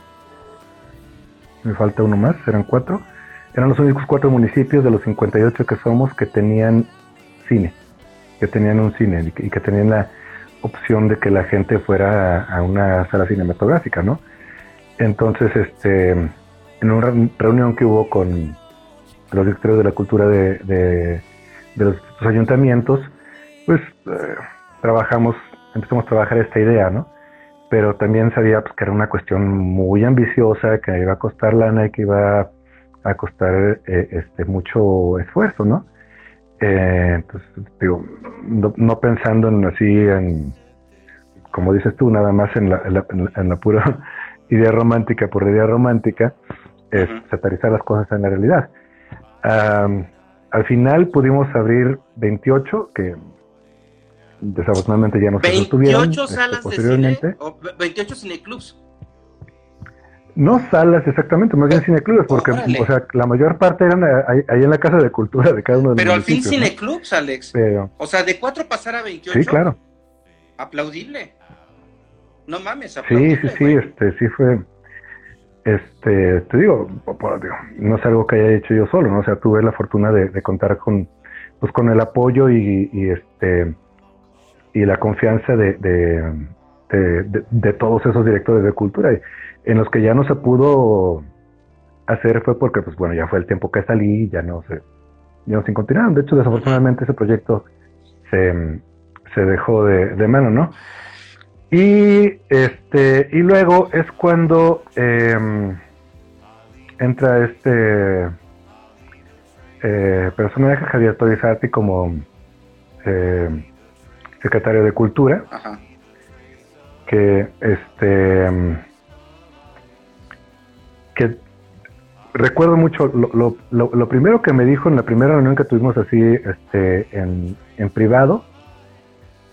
me falta uno más, eran cuatro. Eran los únicos cuatro municipios de los 58 que somos que tenían cine, que tenían un cine y que, tenían la opción de que la gente fuera a, una sala cinematográfica, ¿no? Entonces, este, en una reunión que hubo con los directores de la cultura de, los, ayuntamientos, pues eh, trabajamos, empezamos a trabajar esta idea, ¿no? pero también sabía pues, que era una cuestión muy ambiciosa, que iba a costar lana y que iba a costar eh, este, mucho esfuerzo, ¿no? Eh, entonces, digo, no, pensando en así, en, como dices tú, nada más en la, en la, pura idea romántica por idea romántica, es satarizar las cosas en la realidad. al final pudimos abrir 28, que desafortunadamente ya no se sostuvieron. 28 este, salas posteriormente. de cine o 28 cineclubs. No salas exactamente, más bien cineclubs, porque o sea, la mayor parte eran ahí, en la casa de cultura de cada uno de los Pero al fin cineclubs, Alex. o sea, de 4 pasar a 28. Sí, claro. Aplaudible. No mames, aplaudible. Sí, sí, sí, este, sí fue este, te digo, no es algo que haya hecho yo solo, ¿no? O sea, tuve la fortuna de, contar con, pues, con el apoyo y, y este, y la confianza de, de, todos esos directores de cultura, en los que ya no se pudo hacer fue porque, pues bueno, ya fue el tiempo que salí, ya no se, ya no se continuaron. De hecho, desafortunadamente ese proyecto se, se dejó de, mano, ¿no? Y este, y luego es cuando em, entra este eh, personaje Javier Torizati como eh, secretario de Cultura, que este que recuerdo mucho lo, lo, primero que me dijo en la primera reunión que tuvimos así este en, privado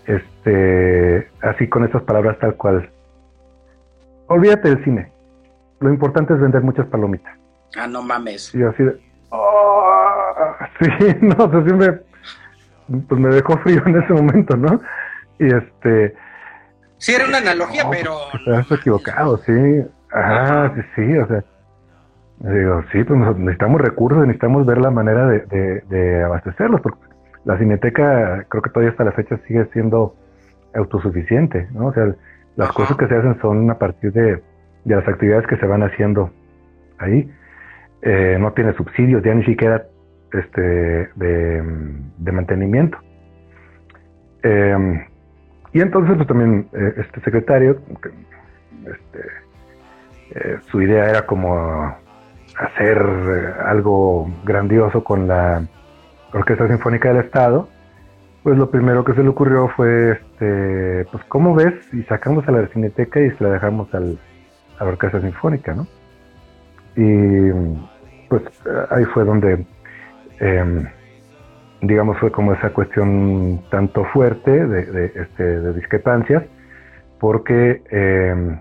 este, así con estas palabras tal cual. Olvídate del cine. Lo importante es vender muchas palomitas. Ah, no mames. Y así de, oh, sí, no, o sea, siempre, pues me dejó frío en ese momento, ¿no? Y este... Sí, era una analogía, pero... Estás equivocado, sí. Ajá, sí, sí, o sea... Digo, sí, pues necesitamos recursos, necesitamos ver la manera de, de abastecerlos, porque la cineteca creo que todavía hasta la fecha sigue siendo autosuficiente, ¿no? O sea, las cosas que se hacen son a partir de, las actividades que se van haciendo ahí. Eh, no tiene subsidios, ya ni siquiera este, de, mantenimiento. Em, y entonces, pues también eh, este secretario, este, eh, su idea era como hacer algo grandioso con la Orquesta Sinfónica del Estado, pues lo primero que se le ocurrió fue, este, pues, ¿cómo ves? Y sacamos a la cineteca y se la dejamos al, a la Orquesta Sinfónica, ¿no? Y pues ahí fue donde, em, digamos, fue como esa cuestión tanto fuerte de, este, de discrepancias, porque em,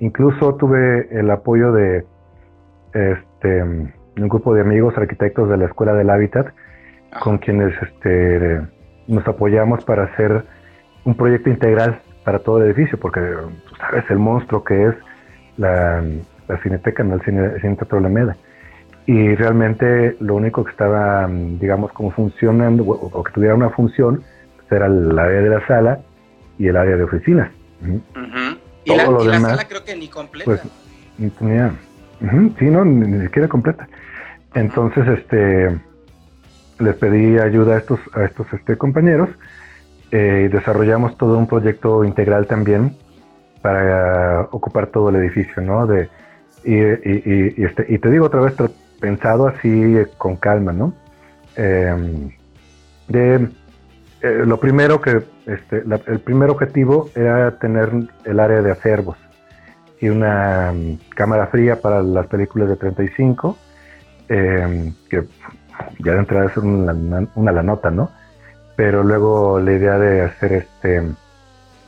incluso tuve el apoyo de este, un grupo de amigos arquitectos de la Escuela del Hábitat, con quienes este, nos apoyamos para hacer un proyecto integral para todo el edificio, porque tú sabes el monstruo que es la, Cineteca, ¿no? el, Cine, Teatro Alameda. Y realmente lo único que estaba, digamos, como funcionando, o, que tuviera una función, pues, era el área de la sala y el área de oficinas. Y, la, sala creo que ni completa. Pues, tenía, sí, no, ni siquiera completa. Entonces, este les pedí ayuda a estos, a estos este, compañeros eh, y desarrollamos todo un proyecto integral también para ocupar todo el edificio, ¿no? De, y, este, y te digo otra vez, pensado así con calma, ¿no? Em, de, eh, lo primero que, este, el primer objetivo era tener el área de acervos y una mm, cámara fría para las películas de 35, em, que ya de entrada es una, una, la nota, ¿no? Pero luego la idea de hacer este,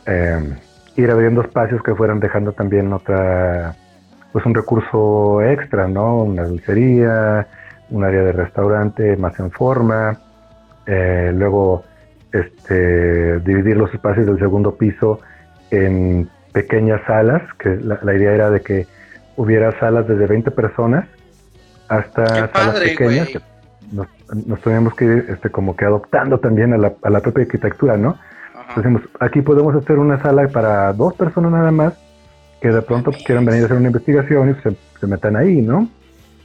em, ir abriendo espacios que fueran dejando también otra, pues un recurso extra, ¿no? Una dulcería, un área de restaurante más en forma, eh, luego este, dividir los espacios del segundo piso en pequeñas salas, que la, idea era de que hubiera salas desde 20 personas hasta salas pequeñas nos, nos tenemos que ir este, como que adoptando también a la, a la propia arquitectura, ¿no? Decimos, aquí podemos hacer una sala para dos personas nada más que de pronto quieran venir a hacer una investigación y se, se metan ahí, ¿no?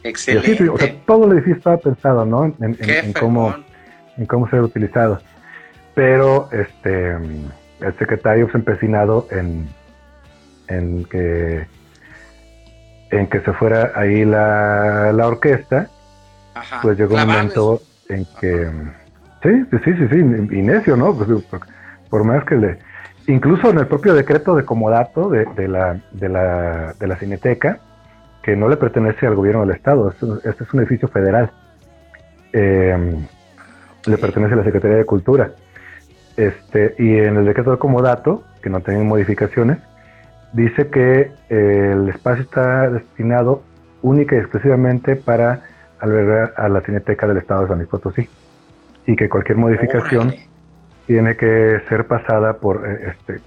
Excelente. o sea, todo el edificio estaba pensado, ¿no? En, en, cómo, en cómo ser utilizado. Pero este el secretario se ha empecinado en, en que en que se fuera ahí la, la orquesta pues llegó un momento en que... Sí, sí, sí, sí, y necio, ¿no? Pues, por, más que le... Incluso en el propio decreto de comodato de, de, la, de, la, de la Cineteca, que no le pertenece al gobierno del Estado, este, es un edificio federal, em, le pertenece a la Secretaría de Cultura. Este, y en el decreto de comodato, que no tiene modificaciones, dice que el espacio está destinado única y exclusivamente para albergar a la Cineteca del Estado de San Luis Potosí y que cualquier modificación tiene que ser pasada por eh, este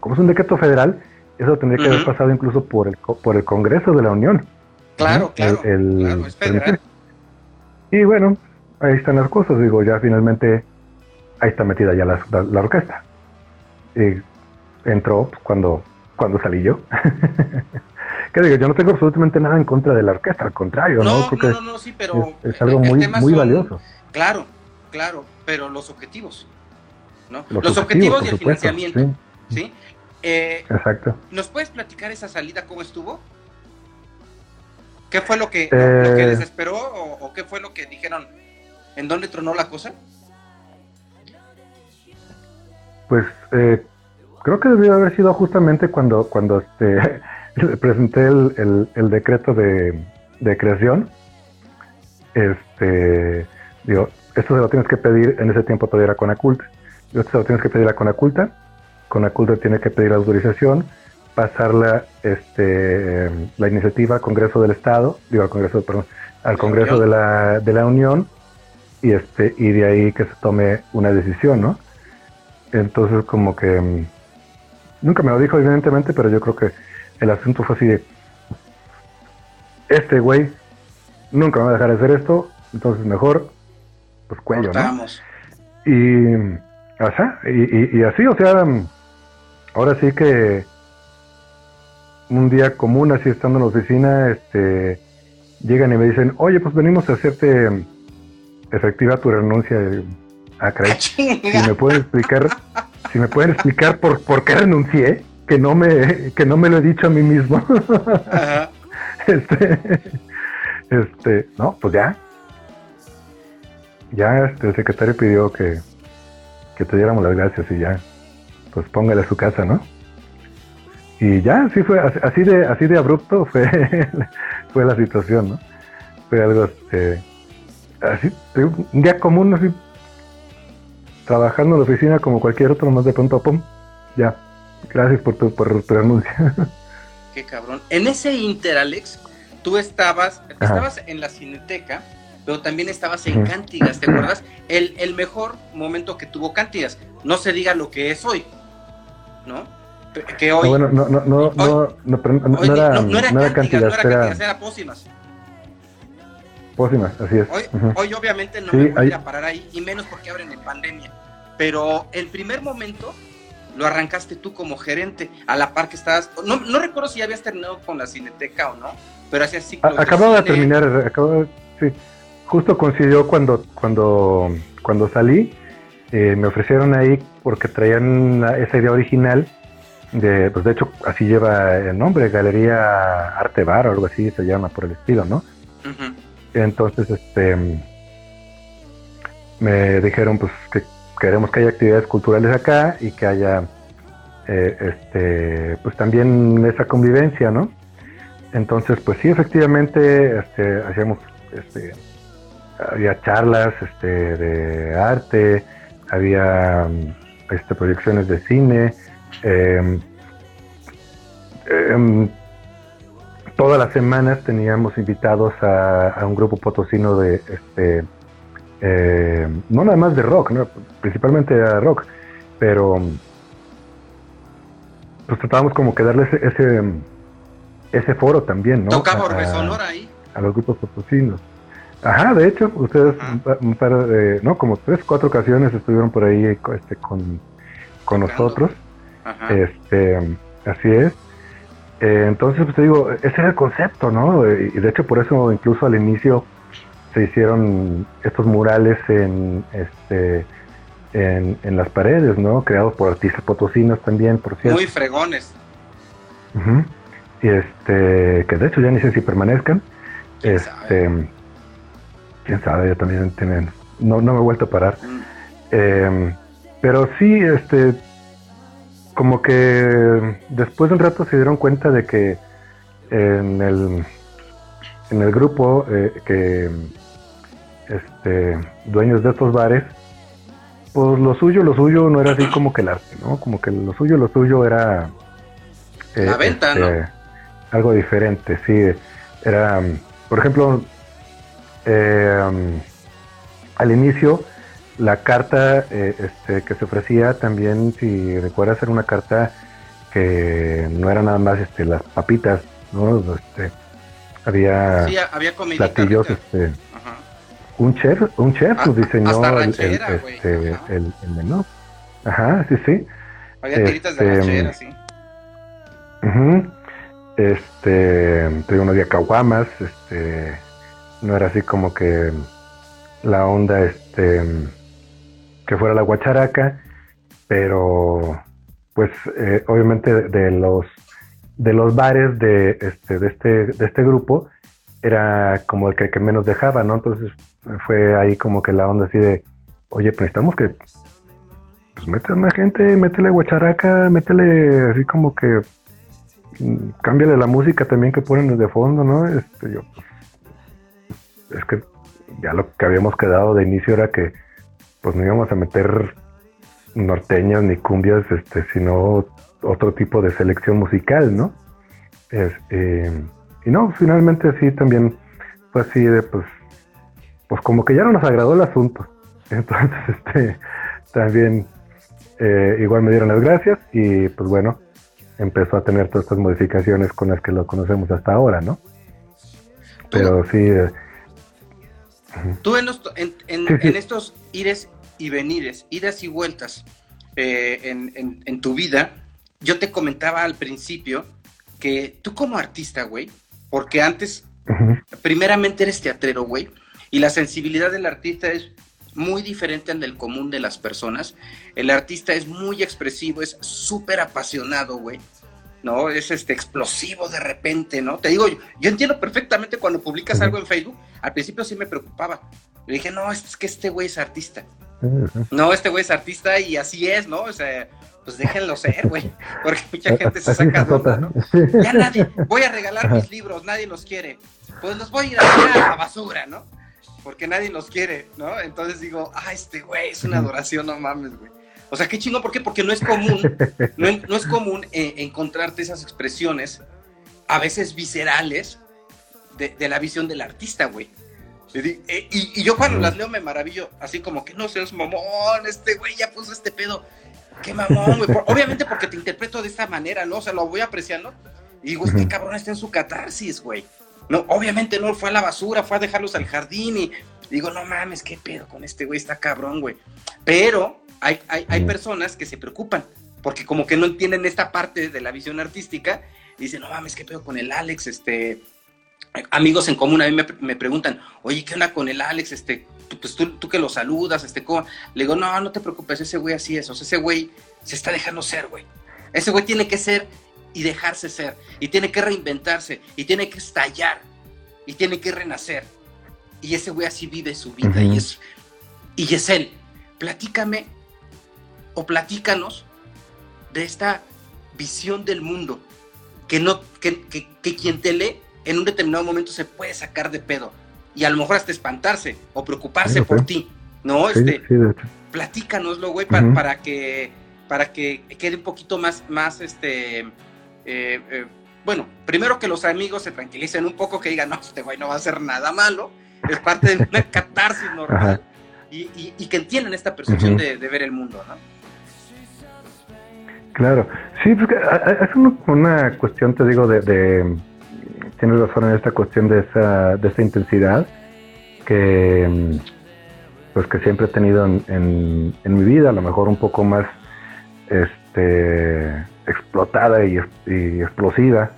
como es un decreto federal eso tendría que haber pasado incluso por el por el Congreso de la Unión claro claro, y bueno ahí están las cosas digo ya finalmente ahí está metida ya la, la, orquesta. Y entró cuando cuando salí yo que digo, yo no tengo absolutamente nada en contra de la orquesta, al contrario, ¿no? no, no, no, sí, pero es, algo muy, muy valioso. Claro, claro, pero los objetivos, ¿no? Los, objetivos, y el financiamiento, ¿sí? Eh, Exacto. ¿Nos puedes platicar esa salida cómo estuvo? ¿Qué fue lo que, lo que eh, desesperó o, qué fue lo que dijeron? ¿En dónde tronó la cosa? Pues eh, creo que debió haber sido justamente cuando, cuando este, presenté el, el, decreto de, de, creación. Este, digo, esto se lo tienes que pedir, en ese tiempo todavía era con Acult, Esto se lo tienes que pedir a Conaculta. Conaculta tiene que pedir autorización, pasarla este, la iniciativa al Congreso del Estado, digo al Congreso, perdón, al Congreso de la, de la Unión y este y de ahí que se tome una decisión, ¿no? Entonces como que mm, nunca me lo dijo evidentemente, pero yo creo que el asunto fue así de este güey nunca me va a dejar de hacer esto, entonces mejor pues cuello, ¿no? Y, ajá, y, y, así, o sea, ahora sí que un día común, así estando en la oficina, este, llegan y me dicen, oye, pues venimos a hacerte efectiva tu renuncia. a ah, Si me pueden explicar, si me pueden explicar por, por qué renuncié, que no me, que no me lo he dicho a mí mismo. Este, este, no, pues ya. Ya este, el secretario pidió que, que te diéramos las gracias y ya, pues póngale a su casa, ¿no? Y ya, así fue, así de, así de abrupto fue, fue la situación, ¿no? Fue algo, este, así, un día común, así, trabajando en la oficina como cualquier otro, más de pronto, pum, ya, gracias por tu, por tu renuncia. Qué cabrón. En ese Inter, Alex, tú estabas, estabas en la cineteca, pero también estabas en Cántigas, ¿te acuerdas? El, el mejor momento que tuvo Cántigas, no se diga lo que es hoy, ¿no? que hoy. No, no, no, no, no, no, era, no, era, no cantidad, era, era pócimas. Pócimas, así es. Hoy, hoy obviamente no me voy a parar ahí, y menos porque abren en pandemia. Pero el primer momento lo arrancaste tú como gerente, a la par que estabas. No, no recuerdo si ya habías terminado con la cineteca o no, pero hacía así. Acababa de, terminar, acabo, sí. Justo coincidió cuando, cuando, cuando salí. Eh, me ofrecieron ahí porque traían esa idea original de, pues de hecho así lleva el nombre, Galería Arte Bar o algo así se llama por el estilo, ¿no? Entonces, este, me dijeron pues que queremos que haya actividades culturales acá y que haya, eh, este, pues también esa convivencia, ¿no? Entonces, pues sí, efectivamente, este, hacíamos, este, había charlas, este, de arte, había, este, proyecciones de cine, eh, em, todas las semanas teníamos invitados a, un grupo potosino de, este, eh, no nada más de rock, principalmente de rock, pero pues tratábamos como que darles ese, ese, foro también, ¿no? Tocaba a, ahí. A los grupos potosinos. Ajá, de hecho, ustedes, un par de, no, como tres, cuatro ocasiones estuvieron por ahí este, con, con nosotros. Este, así es. Eh, entonces, pues te digo, ese era el concepto, ¿no? Y de hecho, por eso incluso al inicio se hicieron estos murales en, este, en, las paredes, ¿no? Creados por artistas potosinos también, por cierto. Muy fregones. Y este, que de hecho ya ni sé si permanezcan. este, quién sabe, ya también tienen, no, no me he vuelto a parar. Mm. Em, pero sí, este, como que después de un rato se dieron cuenta de que en el, en el grupo eh, que este, dueños de estos bares, pues lo suyo, lo suyo no era así como que el arte, ¿no? Como que lo suyo, lo suyo era... Eh, La venta, ¿no? Este, algo diferente, sí. Era, por ejemplo, eh, al inicio la carta eh, este, que se ofrecía también, si recuerdas, era una carta que no era nada más este, las papitas, ¿no? Este, había, sí, había platillos, este, un chef, un chef ah, diseñó el, este, el, menú. Ajá, sí, sí. Había tiritas de ranchera, sí. Este, no había caguamas, este, no era así como que la onda, este, que fuera la guacharaca, pero pues eh, obviamente de los de los bares de este de este de este grupo era como el que, menos dejaba, ¿no? Entonces fue ahí como que la onda así de, oye, pues necesitamos que pues más gente, métele guacharaca, métele así como que mm, cámbiale la música también que ponen de fondo, ¿no? Este, yo, es que ya lo que habíamos quedado de inicio era que pues no íbamos a meter norteñas ni cumbias, este, sino otro tipo de selección musical, ¿no? Eh, y no, finalmente sí también fue así de pues, pues como que ya no nos agradó el asunto. Entonces, este, también eh, igual me dieron las gracias y pues bueno, empezó a tener todas estas modificaciones con las que lo conocemos hasta ahora, ¿no? Pero sí. Tú en, en, estos ires y venires, idas y vueltas eh, en, tu vida, yo te comentaba al principio que tú como artista, güey, porque antes, primeramente eres teatrero, güey, y la sensibilidad del artista es muy diferente al del común de las personas. El artista es muy expresivo, es súper apasionado, güey. ¿No? Es este explosivo de repente, ¿no? Te digo, yo, entiendo perfectamente cuando publicas algo en Facebook, al principio sí me preocupaba. Le dije, no, es que este güey es artista. No, este güey es artista y así es, ¿no? O sea, pues déjenlo ser, güey. Porque mucha gente se saca de ¿no? Ya nadie, voy a regalar mis libros, nadie los quiere. Pues los voy a ir a a la basura, ¿no? Porque nadie los quiere, ¿no? Entonces digo, ah, este güey es una adoración, no mames, güey. O sea, qué chingo, ¿por qué? Porque no es común, no, es común eh, encontrarte esas expresiones, a veces viscerales, de, la visión del artista, güey. Eh, y, yo cuando las leo me maravillo, así como que no seas mamón, este güey ya puso este pedo. Qué mamón, güey. obviamente porque te interpreto de esta manera, ¿no? O sea, lo voy apreciando. Y digo, este cabrón está en su catarsis, güey. No, obviamente no fue a la basura, fue a dejarlos al jardín y digo, no mames, qué pedo con este güey, está cabrón, güey. Pero hay, hay, personas que se preocupan porque como que no entienden esta parte de la visión artística dicen, no mames, qué pedo con el Alex, este, amigos en común a mí me, preguntan, oye, ¿qué onda con el Alex? Este, pues tú, que lo saludas, este, ¿cómo? Le digo, no, no te preocupes, ese güey así es, o sea, ese güey se está dejando ser, güey. Ese güey tiene que ser y dejarse ser, y tiene que reinventarse, y tiene que estallar, y tiene que renacer. Y ese güey así vive su vida, y, es, y es él. Platícame o platícanos de esta visión del mundo que, no, que, quien te lee en un determinado momento se puede sacar de pedo y a lo mejor hasta espantarse o preocuparse por ti, ¿no? este, platícanoslo, güey, para, que para que quede un poquito más, más este, eh, eh, bueno, primero que los amigos se tranquilicen un poco, que digan, no, este güey no va a hacer nada malo, es parte de una catarsis normal, y, que entiendan esta percepción de, de ver el mundo, ¿no? Claro, sí, pues, es una cuestión, te digo, de, tienes razón en esta cuestión de esa, de esa intensidad que pues que siempre he tenido en, mi vida, a lo mejor un poco más este explotada y, explosiva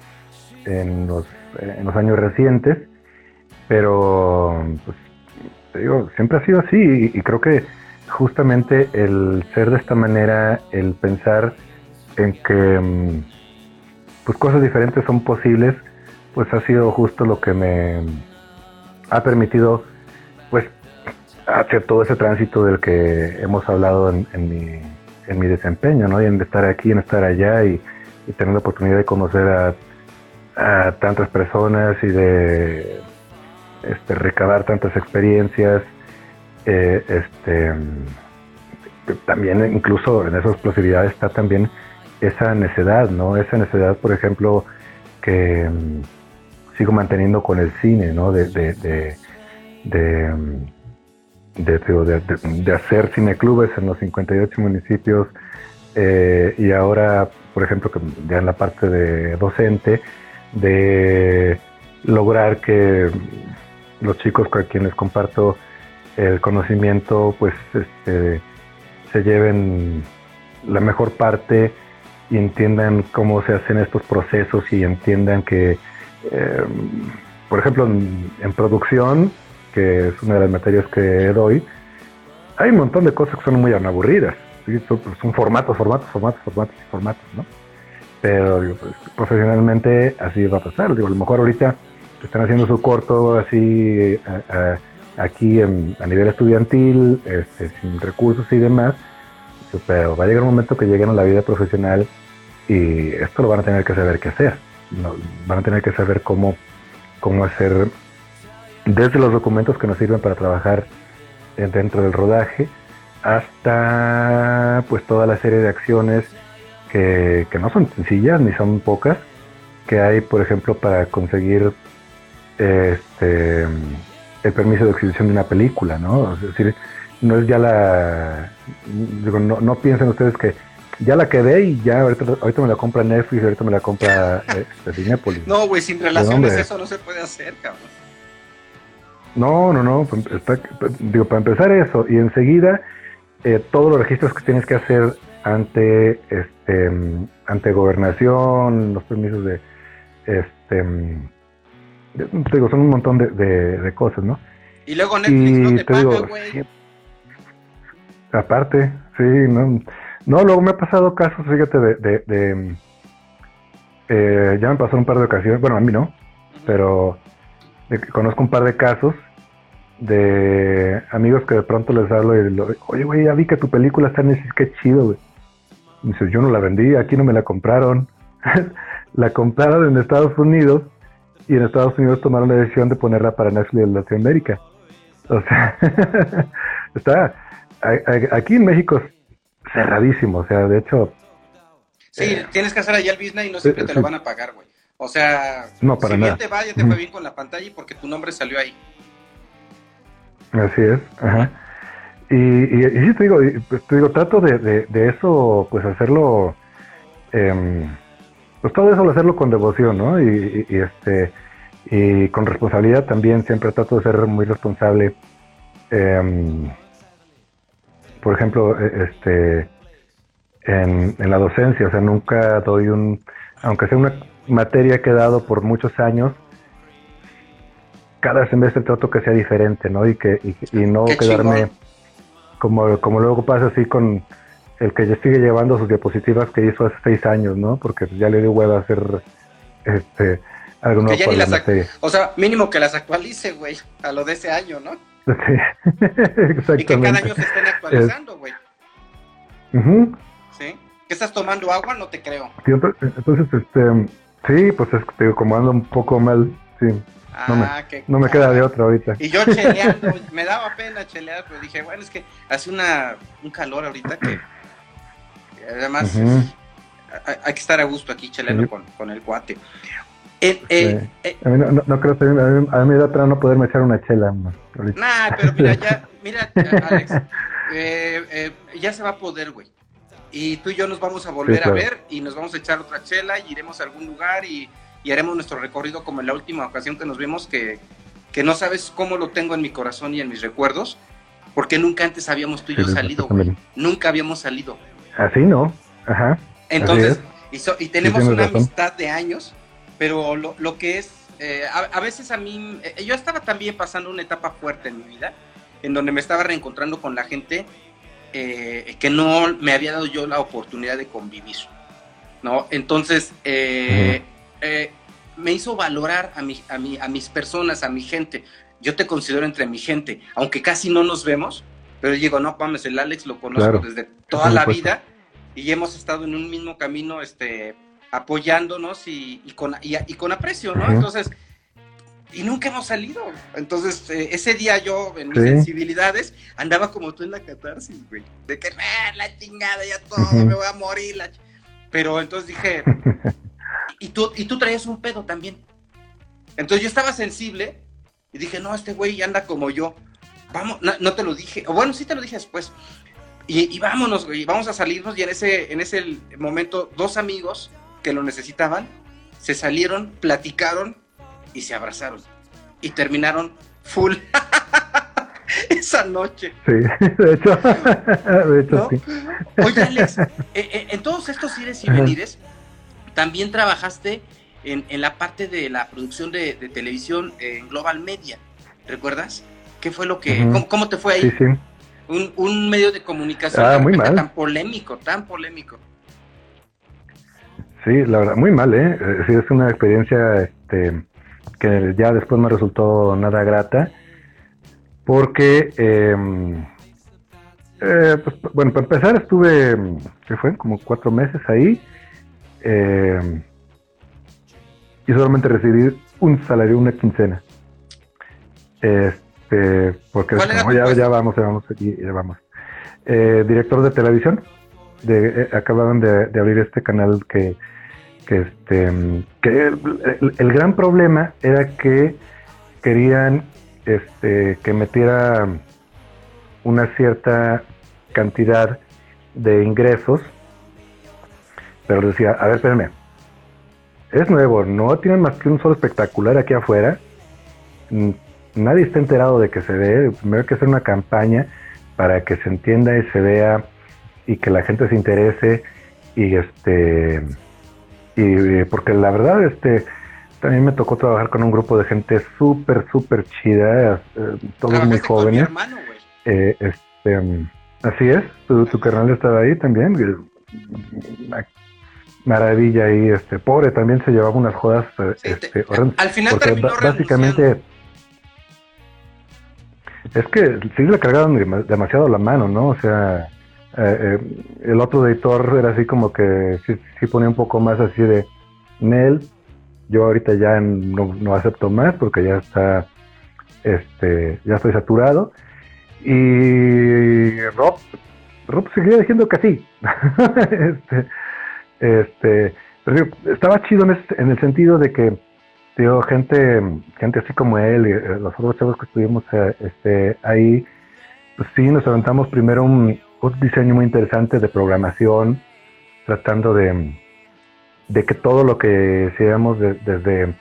en los, en los años recientes, pero pues te digo, siempre ha sido así y creo que justamente el ser de esta manera, el pensar en que mm, pues cosas diferentes son posibles, pues ha sido justo lo que me ha permitido pues hacer todo ese tránsito del que hemos hablado en, mi, en mi desempeño, ¿no? Y en estar aquí, en estar allá y, tener la oportunidad de conocer a, tantas personas y de este, recabar tantas experiencias. Eh, este, también incluso en esas posibilidades está también esa necedad, ¿no? Esa necedad, por ejemplo, que mm, sigo manteniendo con el cine, ¿no? De, de, de, de, mm, de hacer cineclubes en los 58 municipios eh, y ahora, por ejemplo, que ya en la parte de docente, de lograr que los chicos con quienes comparto el conocimiento, pues este, se lleven la mejor parte y entiendan cómo se hacen estos procesos y entiendan que, eh, por ejemplo, en, producción, que es una de las materias que doy, hay un montón de cosas que son muy aburridas. Son, formatos, formatos, formatos, formatos y formatos, ¿no? Pero pues, profesionalmente así va a pasar. Digo, a lo mejor ahorita están haciendo su corto así aquí a nivel estudiantil, este, sin recursos y demás, pero va a llegar un momento que lleguen a la vida profesional y esto lo van a tener que saber qué hacer. van a tener que saber cómo, cómo hacer desde los documentos que nos sirven para trabajar dentro del rodaje hasta pues toda la serie de acciones que, que no son sencillas ni son pocas, que hay, por ejemplo, para conseguir este el permiso de exhibición de una película, ¿no? Es decir, no es ya la... Digo, no, no piensen ustedes que ya la quedé y ya ahorita, ahorita me la compra Netflix, ahorita me la compra este, Cinepolis. No, güey, sin relaciones eso no se puede hacer, cabrón. No, no, no, pues, digo, para empezar eso, y enseguida eh, todos los registros que tienes que hacer ante este ante gobernación, los permisos de este digo, son un montón de, de, cosas, ¿no? Y luego Netflix no te, paga, güey. aparte, sí, no, no, luego me ha pasado casos, fíjate, de, de, eh, ya me pasó un par de ocasiones, bueno, a mí no, pero conozco un par de casos de amigos que de pronto les hablo y lo, oye, güey, ya vi que tu película está en Netflix, qué chido, güey. Dice, yo no la vendí, aquí no me la compraron. la compraron en Estados Unidos y en Estados Unidos tomaron la decisión de ponerla para Netflix en Latinoamérica. O sea, está aquí en México cerradísimo, o sea, de hecho... Sí, eh, tienes que hacer allá el business y no siempre te lo van a pagar, güey. O sea, no, para si bien te va, ya te fue bien con la pantalla y porque tu nombre salió ahí. Así es, ajá. Y, y, y sí te digo, pues, te digo, trato de, de, eso, pues hacerlo, eh, pues todo eso lo hacerlo con devoción, ¿no? Y, y, este, y con responsabilidad también, siempre trato de ser muy responsable. Eh, por ejemplo, e, este, en, en, la docencia, o sea, nunca doy un, aunque sea una materia que he dado por muchos años, cada semestre trato que sea diferente, ¿no? Y que y, no quedarme como, como luego pasa así con el que ya sigue llevando sus diapositivas que hizo hace seis años, ¿no? Porque ya le dio hueva hacer este algo nuevo para la materia. O sea, mínimo que las actualice, güey, a lo de ese año, ¿no? Sí, exactamente. Y que cada año se estén actualizando, güey. ¿Sí? ¿Qué estás tomando agua? No te creo. entonces, este, sí, pues es que como ando un poco mal, sí. no me, ah, no me queda de otra ahorita. Y yo cheleando, me daba pena chelear, pero dije, bueno, es que hace una, un calor ahorita que, además hay, que estar a gusto aquí cheleando con, con el cuate. Eh, eh, eh, a mí no, no, creo que a mí, me da pena no poderme echar una chela. Nah, pero mira, ya, mira, Alex, ya se va a poder, güey. Y tú y yo nos vamos a volver a ver y nos vamos a echar otra chela y iremos a algún lugar y, haremos nuestro recorrido como en la última ocasión que nos vimos, que, que, no sabes cómo lo tengo en mi corazón y en mis recuerdos, porque nunca antes habíamos tú y yo salido, güey. Nunca habíamos salido. Así no, ajá. Entonces, y, y, tenemos una amistad de años pero lo, lo que es, eh, a, veces a mí, eh, yo estaba también pasando una etapa fuerte en mi vida, en donde me estaba reencontrando con la gente eh, que no me había dado yo la oportunidad de convivir, ¿no? Entonces, me hizo valorar a, mi, a, mi, a mis personas, a mi gente. Yo te considero entre mi gente, aunque casi no nos vemos, pero digo, no, Pames, el Alex lo conozco desde toda la vida y hemos estado en un mismo camino, este, apoyándonos y, con, y, con aprecio, ¿no? Entonces, y nunca hemos salido. Entonces, eh, ese día yo, en mis sensibilidades, andaba como tú en la catarsis, güey. De que, ah, la chingada, ya todo, me voy a morir. Pero entonces dije, y tú, y tú traías un pedo también. Entonces yo estaba sensible y dije, no, este güey anda como yo. Vamos, no, te lo dije, o bueno, sí te lo dije después. Y, y, vámonos, güey, vamos a salirnos. Y en ese, en ese momento, dos amigos que lo necesitaban, se salieron, platicaron y se abrazaron. Y terminaron full esa noche. Sí, de hecho, de hecho sí. Oye, Alex, eh, eh, en todos estos ires y venires, también trabajaste en, en, la parte de la producción de, televisión en Global Media, ¿recuerdas? ¿Qué fue lo que, cómo, te fue ahí? Sí, sí. Un, un medio de comunicación ah, muy mal. tan polémico, tan polémico. Sí, la verdad, muy mal, ¿eh? eh sí, es una experiencia este, que ya después me resultó nada grata, porque, em, eh, pues, bueno, para empezar estuve, ¿qué fue? Como cuatro meses ahí, em, y solamente recibí un salario, una quincena. Este, porque ya, ya vamos, ya vamos, ya vamos. eh, director de televisión. De, acababan de, abrir este canal que, este que el, gran problema era que querían este que metiera una cierta cantidad de ingresos pero decía a ver espérame es nuevo no tienen más que un solo espectacular aquí afuera nadie está enterado de que se ve, primero hay que hacer una campaña para que se entienda y se vea y que la gente se interese y este y porque la verdad este también me tocó trabajar con un grupo de gente súper súper chida eh, todos muy jóvenes. eh, este así es tu, tu carnal estaba ahí también maravilla ahí este pobre también se llevaba unas jodas este, al final porque básicamente es que sí le cargaron demasiado la mano, ¿no? O sea, eh, eh, el otro editor era así como que sí, ponía un poco más así de Nel. Yo ahorita ya no, acepto más porque ya está, este, ya estoy saturado. Y Rob, Rob seguía diciendo que sí. este, este, estaba chido en, en el sentido de que digo, gente, gente así como él y eh, los otros chavos que estuvimos este, ahí, pues sí, nos aventamos primero un, diseño muy interesante de programación, tratando de, de que todo lo que hacíamos desde,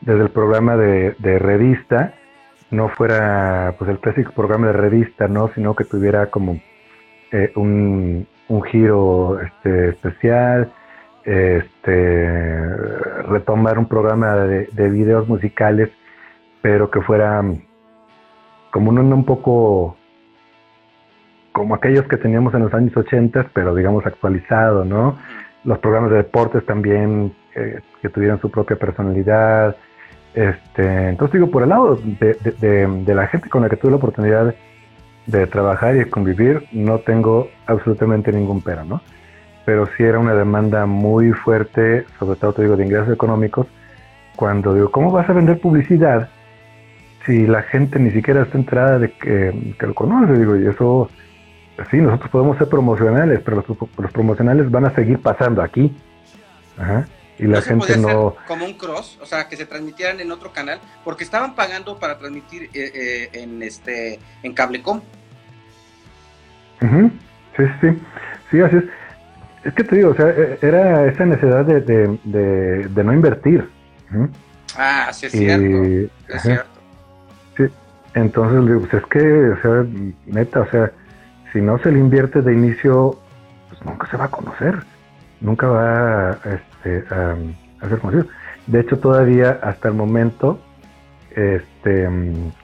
desde el programa de, revista no fuera pues el clásico programa de revista, ¿no? sino que tuviera como eh, un, un giro este, especial, este, retomar un programa de, videos musicales, pero que fuera como un, un poco como aquellos que teníamos en los años 80, pero digamos actualizado, ¿no? Los programas de deportes también eh, que tuvieran su propia personalidad. Este, entonces digo, por el lado de, de, la gente con la que tuve la oportunidad de trabajar y de convivir, no tengo absolutamente ningún pero, ¿no? pero sí era una demanda muy fuerte, sobre todo te digo, de ingresos económicos, cuando digo, ¿cómo vas a vender publicidad si la gente ni siquiera está enterada de que, lo conoce? Digo, y eso, sí, nosotros podemos ser promocionales, pero los, promocionales van a seguir pasando aquí. Y la gente no... como un cross, o sea, que se transmitieran en otro canal, porque estaban pagando para transmitir eh, eh, en este en Cablecom. Sí, sí, sí, así es. Es que te digo, o sea, e, era esa necesidad de, de, no invertir. Ah, sí es cierto. Es cierto. Sí, entonces, pues es que, o sea, neta, o sea, si no se le invierte de inicio, pues nunca se va a conocer. Nunca va este, a, a ser conocido. De hecho, todavía hasta el momento, este,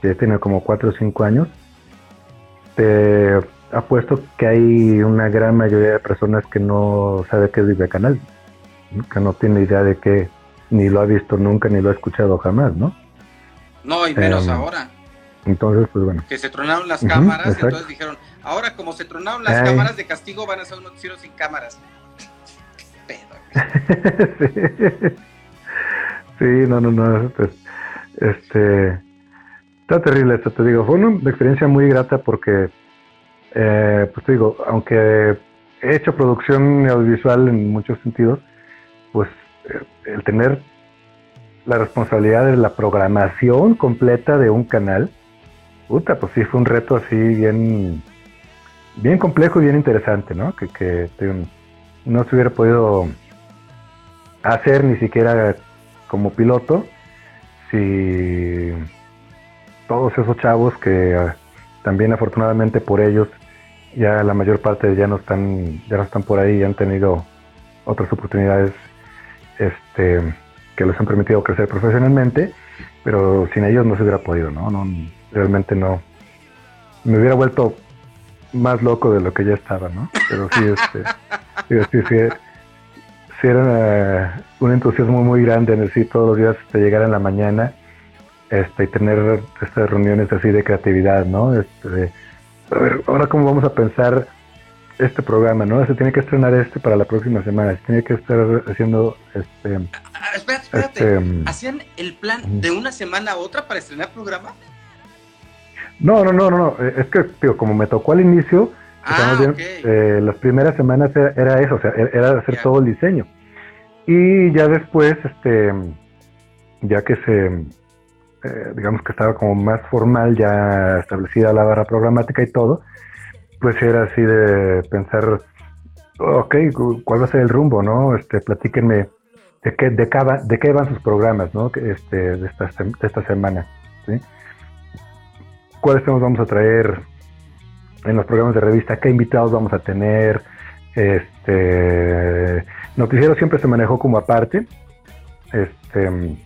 que tiene como 4 o 5 años, te apuesto que hay una gran mayoría de personas que no sabe qué es Vive Canal, que no tiene idea de que ni lo ha visto nunca ni lo ha escuchado jamás, ¿no? No, y menos em, ahora. Entonces, pues bueno. Que se tronaron las cámaras y entonces dijeron, ahora como se tronaron las cámaras de castigo van a ser un noticiero sin cámaras. Qué pedo. sí. no, no, no. Pues, este, está terrible esto, te digo. Fue una experiencia muy grata porque eh, pues te digo, aunque he hecho producción audiovisual en muchos sentidos, pues eh, el tener la responsabilidad de la programación completa de un canal, puta, pues sí fue un reto así bien, bien complejo y bien interesante, ¿no? Que, que no se hubiera podido hacer ni siquiera como piloto si todos esos chavos que ah, también afortunadamente por ellos ya la mayor parte ya no están, ya no están por ahí, ya han tenido otras oportunidades este, que les han permitido crecer profesionalmente, pero sin ellos no se hubiera podido, ¿no? no realmente no. Me hubiera vuelto más loco de lo que ya estaba, ¿no? Pero sí, este, sí, sí, sí, era un entusiasmo muy grande en decir todos los días te llegar en la mañana este, y tener estas reuniones así de creatividad, ¿no? Este, a ver, ahora cómo vamos a pensar este programa, ¿no? Se tiene que estrenar este para la próxima semana, se tiene que estar haciendo este... Ah, espérate, espérate. Este, ¿Hacían el plan de una semana a otra para estrenar programa? No, no, no, no, no. Eh, es que, tío, como me tocó al inicio, Ah, eh, las primeras semanas era, eso, o sea, e-, era hacer todo el diseño. Y ya después, este, ya que se, eh, digamos que estaba como más formal, ya establecida la barra programática y todo, pues era así de pensar, ok, ¿cuál va a ser el rumbo, no? Este, platíquenme de qué, de, de qué van sus programas, ¿no? Este, de, esta, de esta semana, ¿sí? ¿Cuáles temas vamos a traer en los programas de revista? ¿Qué invitados vamos a tener? Este, noticiero siempre se manejó como aparte, este,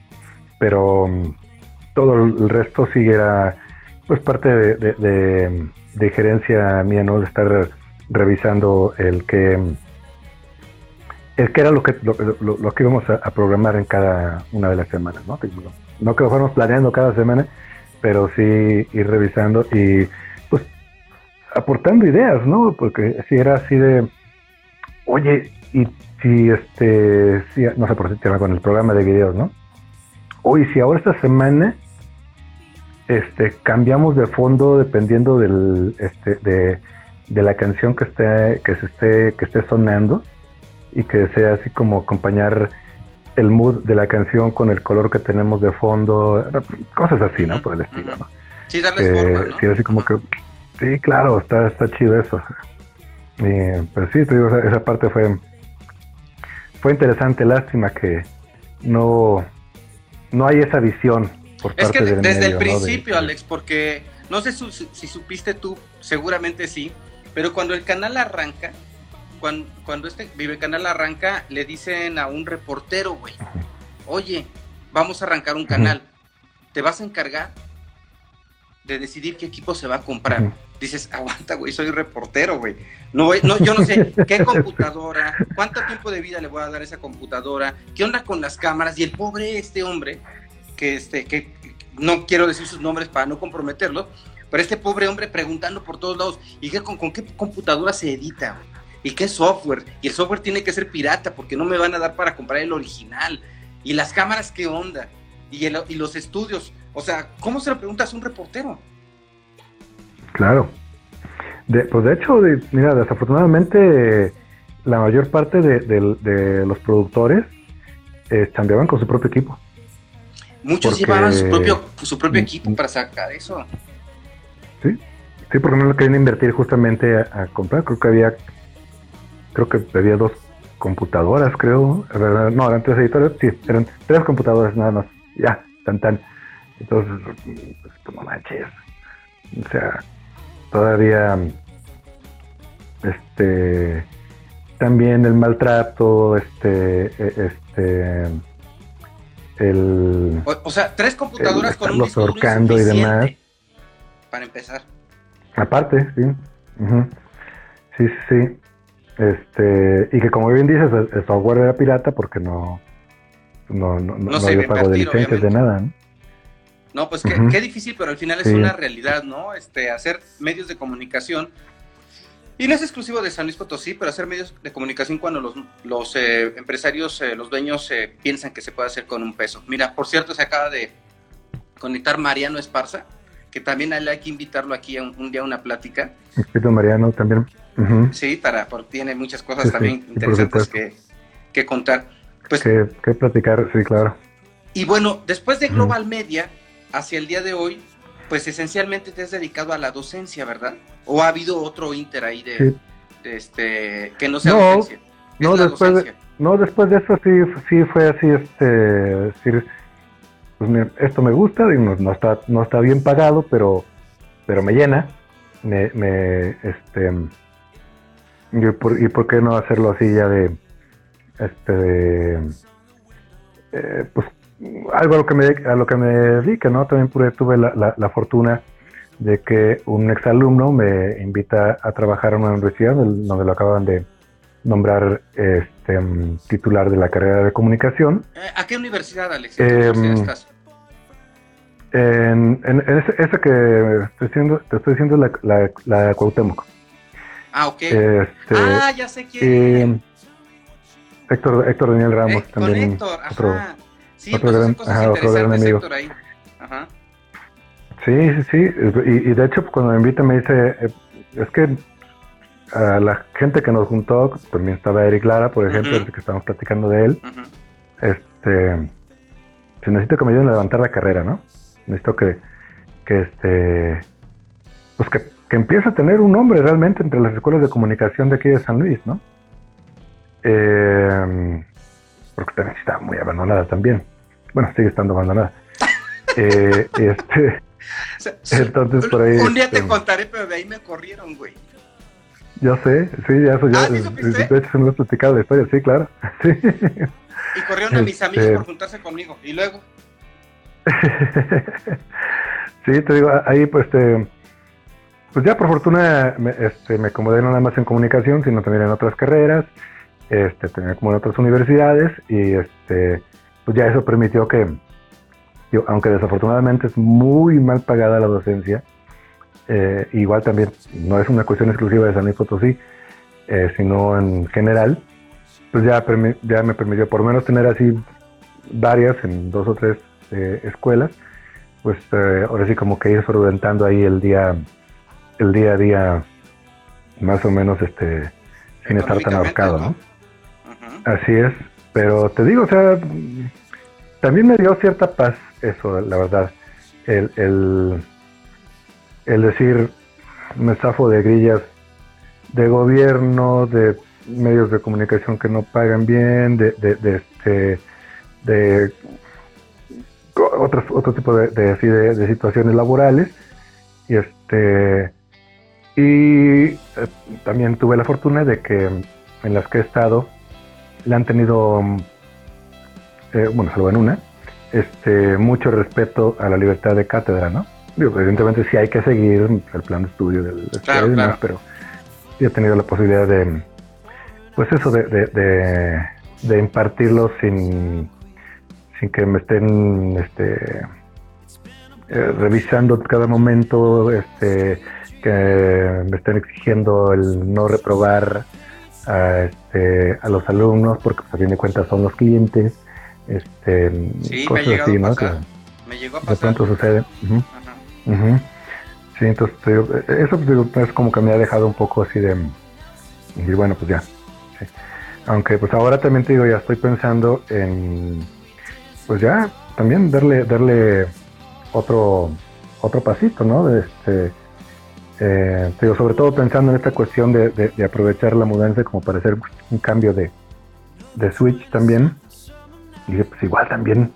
pero todo el resto sí era pues parte de, de, gerencia mía, ¿no? De estar revisando el que el que era lo que lo, que íbamos a, programar en cada una de las semanas, ¿no? No que lo fuéramos planeando cada semana, pero sí ir revisando y pues aportando ideas, ¿no? Porque si era así de, oye, y si este, si, no sé por qué con el programa de videos, ¿no? Oye, si ahora esta semana este, cambiamos de fondo dependiendo del, este, de, la canción que esté, que se esté, que esté sonando y que sea así como acompañar el mood de la canción con el color que tenemos de fondo, cosas así, ¿no? Por el estilo, ¿no? Sí, darles forma, Sí, así como que, sí, claro, está, está chido eso. pero sí, te digo, esa, esa parte fue, fue interesante, lástima que no, no hay esa visión es que desde el principio, Alex, porque no sé si, supiste tú, seguramente sí, pero cuando el canal arranca, cuando, cuando este Vive Canal arranca, le dicen a un reportero, güey, oye, vamos a arrancar un canal, ¿te vas a encargar de decidir qué equipo se va a comprar? Dices, aguanta, güey, soy reportero, güey. No, no, yo no sé qué computadora, cuánto tiempo de vida le voy a dar a esa computadora, qué onda con las cámaras, y el pobre este hombre que, este, que no quiero decir sus nombres para no comprometerlos, pero este pobre hombre preguntando por todos lados, ¿y qué, con, qué computadora se edita? ¿Y qué software? Y el software tiene que ser pirata porque no me van a dar para comprar el original. ¿Y las cámaras qué onda? ¿Y, y los estudios? O sea, ¿cómo se lo preguntas a un reportero? Claro. De, pues de hecho, mira, desafortunadamente la mayor parte de, los productores eh, cambiaban con su propio equipo. Muchos llevaban su propio, su propio equipo para sacar eso. Sí, sí, porque no lo querían invertir justamente a, comprar. Creo que había, creo que había dos computadoras, creo. No, eran tres editores, sí, eran tres computadoras nada más. Ya, tan tan. Entonces, pues, no manches. O sea, todavía, este, también el maltrato, este, e, este el... O, sea, tres computadoras con un disco y demás. Para empezar. Aparte, sí. Sí, sí, sí. Este, y que como bien dices, el, software era pirata porque no, no, no, no, había pago de licencias de nada, ¿no? No, pues qué, difícil, pero al final es una realidad, ¿no? Este, hacer medios de comunicación y no es exclusivo de San Luis Potosí, pero hacer medios de comunicación cuando los, los eh, empresarios, eh, los dueños eh, piensan que se puede hacer con un peso. Mira, por cierto, se acaba de conectar Mariano Esparza, que también hay que invitarlo aquí a un, día a una plática. Escrito Mariano también. Sí, para, porque tiene muchas cosas también interesantes que, que, contar. Pues, que, que, platicar, sí, claro. Y bueno, después de Global Media, hacia el día de hoy, pues esencialmente te has dedicado a la docencia, ¿verdad? ¿O ha habido otro inter ahí de, este que no sea docencia? No, después de, no, después de eso sí, sí fue así, este, decir, pues esto me gusta, y no, está, no está bien pagado, pero, pero me llena, me, me este, y por, y por qué no hacerlo así ya de, este, de, eh, pues algo a lo que me, a lo que me dedica, ¿no? También tuve la, la, fortuna de que un exalumno me invita a trabajar en una universidad donde lo acaban de nombrar este titular de la carrera de comunicación. Eh, ¿A qué universidad, Alex? Em, estás? En, en, esa, que estoy diciendo, te estoy diciendo la, la, la de Cuauhtémoc. Ah, ok. Este, ah, ya sé quién. Héctor, Héctor Daniel Ramos eh, también. Héctor, ajá. Sí, otro, pues gran, ajá, otro gran amigo. Ahí. Ajá. Sí, sí, sí. Y, y, de hecho, cuando me invita, me dice: eh, Es que a la gente que nos juntó, también estaba Eric Lara, por ejemplo, el que estábamos platicando de él. Ujú. Este, se necesita que me ayuden a levantar la carrera, ¿no? Necesito que, que este, pues que, que empiece a tener un nombre realmente entre las escuelas de comunicación de aquí de San Luis, ¿no? Eh, porque también está muy abandonada también. Bueno, sigue estando abandonada. Eh, este, Entonces, por ahí, Un día te este- contaré, pero de ahí me corrieron, güey. yo sé, sí, ya eso ya, Ah, de hecho se me lo he platicado la historia, sí, claro. Sí. Y corrieron a mis Este- amigos por juntarse conmigo. Y luego, sí, te digo, ahí pues este, pues ya por fortuna me, este, me acomodé no nada más en comunicación, sino también en otras carreras, este, también como en otras universidades y este, pues ya eso permitió que, yo, aunque desafortunadamente es muy mal pagada la docencia, eh, igual también no es una cuestión exclusiva de San Luis Potosí, eh, sino en general, pues ya, ya me permitió por lo menos tener así varias en dos o tres eh, escuelas, pues eh, ahora sí como que ir solventando ahí el día, el día a día, más o menos este, sin estar tan ahorcado, ¿no? Así es, pero te digo, o sea, también me dio cierta paz eso, la verdad. El, el, el decir, me zafo de grillas de gobierno, de medios de comunicación que no pagan bien, de, de, de este, de otros, otro tipo de, de, así de situaciones laborales. Y este, y eh, también tuve la fortuna de que en las que he estado, le han tenido, eh, bueno, salvo en una, este, mucho respeto a la libertad de cátedra, ¿no? Digo, evidentemente sí hay que seguir el plan de estudio del de Claro, demás, claro. pero he tenido la posibilidad de, pues eso, de, de, de, de impartirlo sin, sin que me estén, este, eh, revisando cada momento, este, que me estén exigiendo el no reprobar a, este, a los alumnos, porque pues, a fin de cuentas son los clientes, este, Sí, me cosas llegado así, a ¿no? pasar. Que Me llegó a de pasar. pronto sucede. Ujú, Ajá. ujú. Sí, entonces te digo, eso digo, es como que me ha dejado un poco así de decir, bueno, pues ya. sí. Aunque pues ahora también te digo, ya estoy pensando en, pues ya, también darle, darle otro, otro pasito, ¿no? De Este, eh, digo, sobre todo pensando en esta cuestión de, de- de aprovechar la mudanza como para hacer un cambio de, de switch también. Y pues igual también,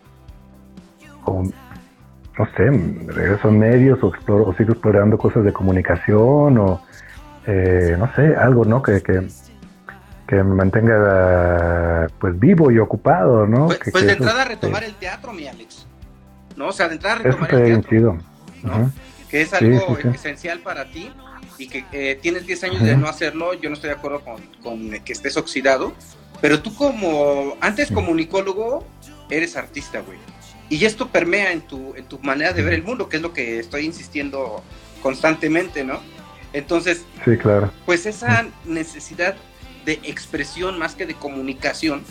o, no sé, regreso a medios o, exploro, o sigo explorando cosas de comunicación o, eh, no sé, algo, ¿no? Que, que, que me mantenga pues vivo y ocupado, ¿no? Pues, Que- pues que de eso, entrada este, retomar el teatro, mi Alex. ¿No? O sea, de entrada Eso retomar estaría el teatro. chido. ¿no? Ujú. Que es algo sí, sí. esencial para ti y que eh, tienes 10 años de no hacerlo, yo no estoy de acuerdo con, con que estés oxidado, pero tú como antes Sí. comunicólogo eres artista, güey. Y esto permea en tu, en tu manera de ver el mundo, que es lo que estoy insistiendo constantemente, ¿no? Entonces, Sí, claro. pues esa necesidad de expresión más que de comunicación,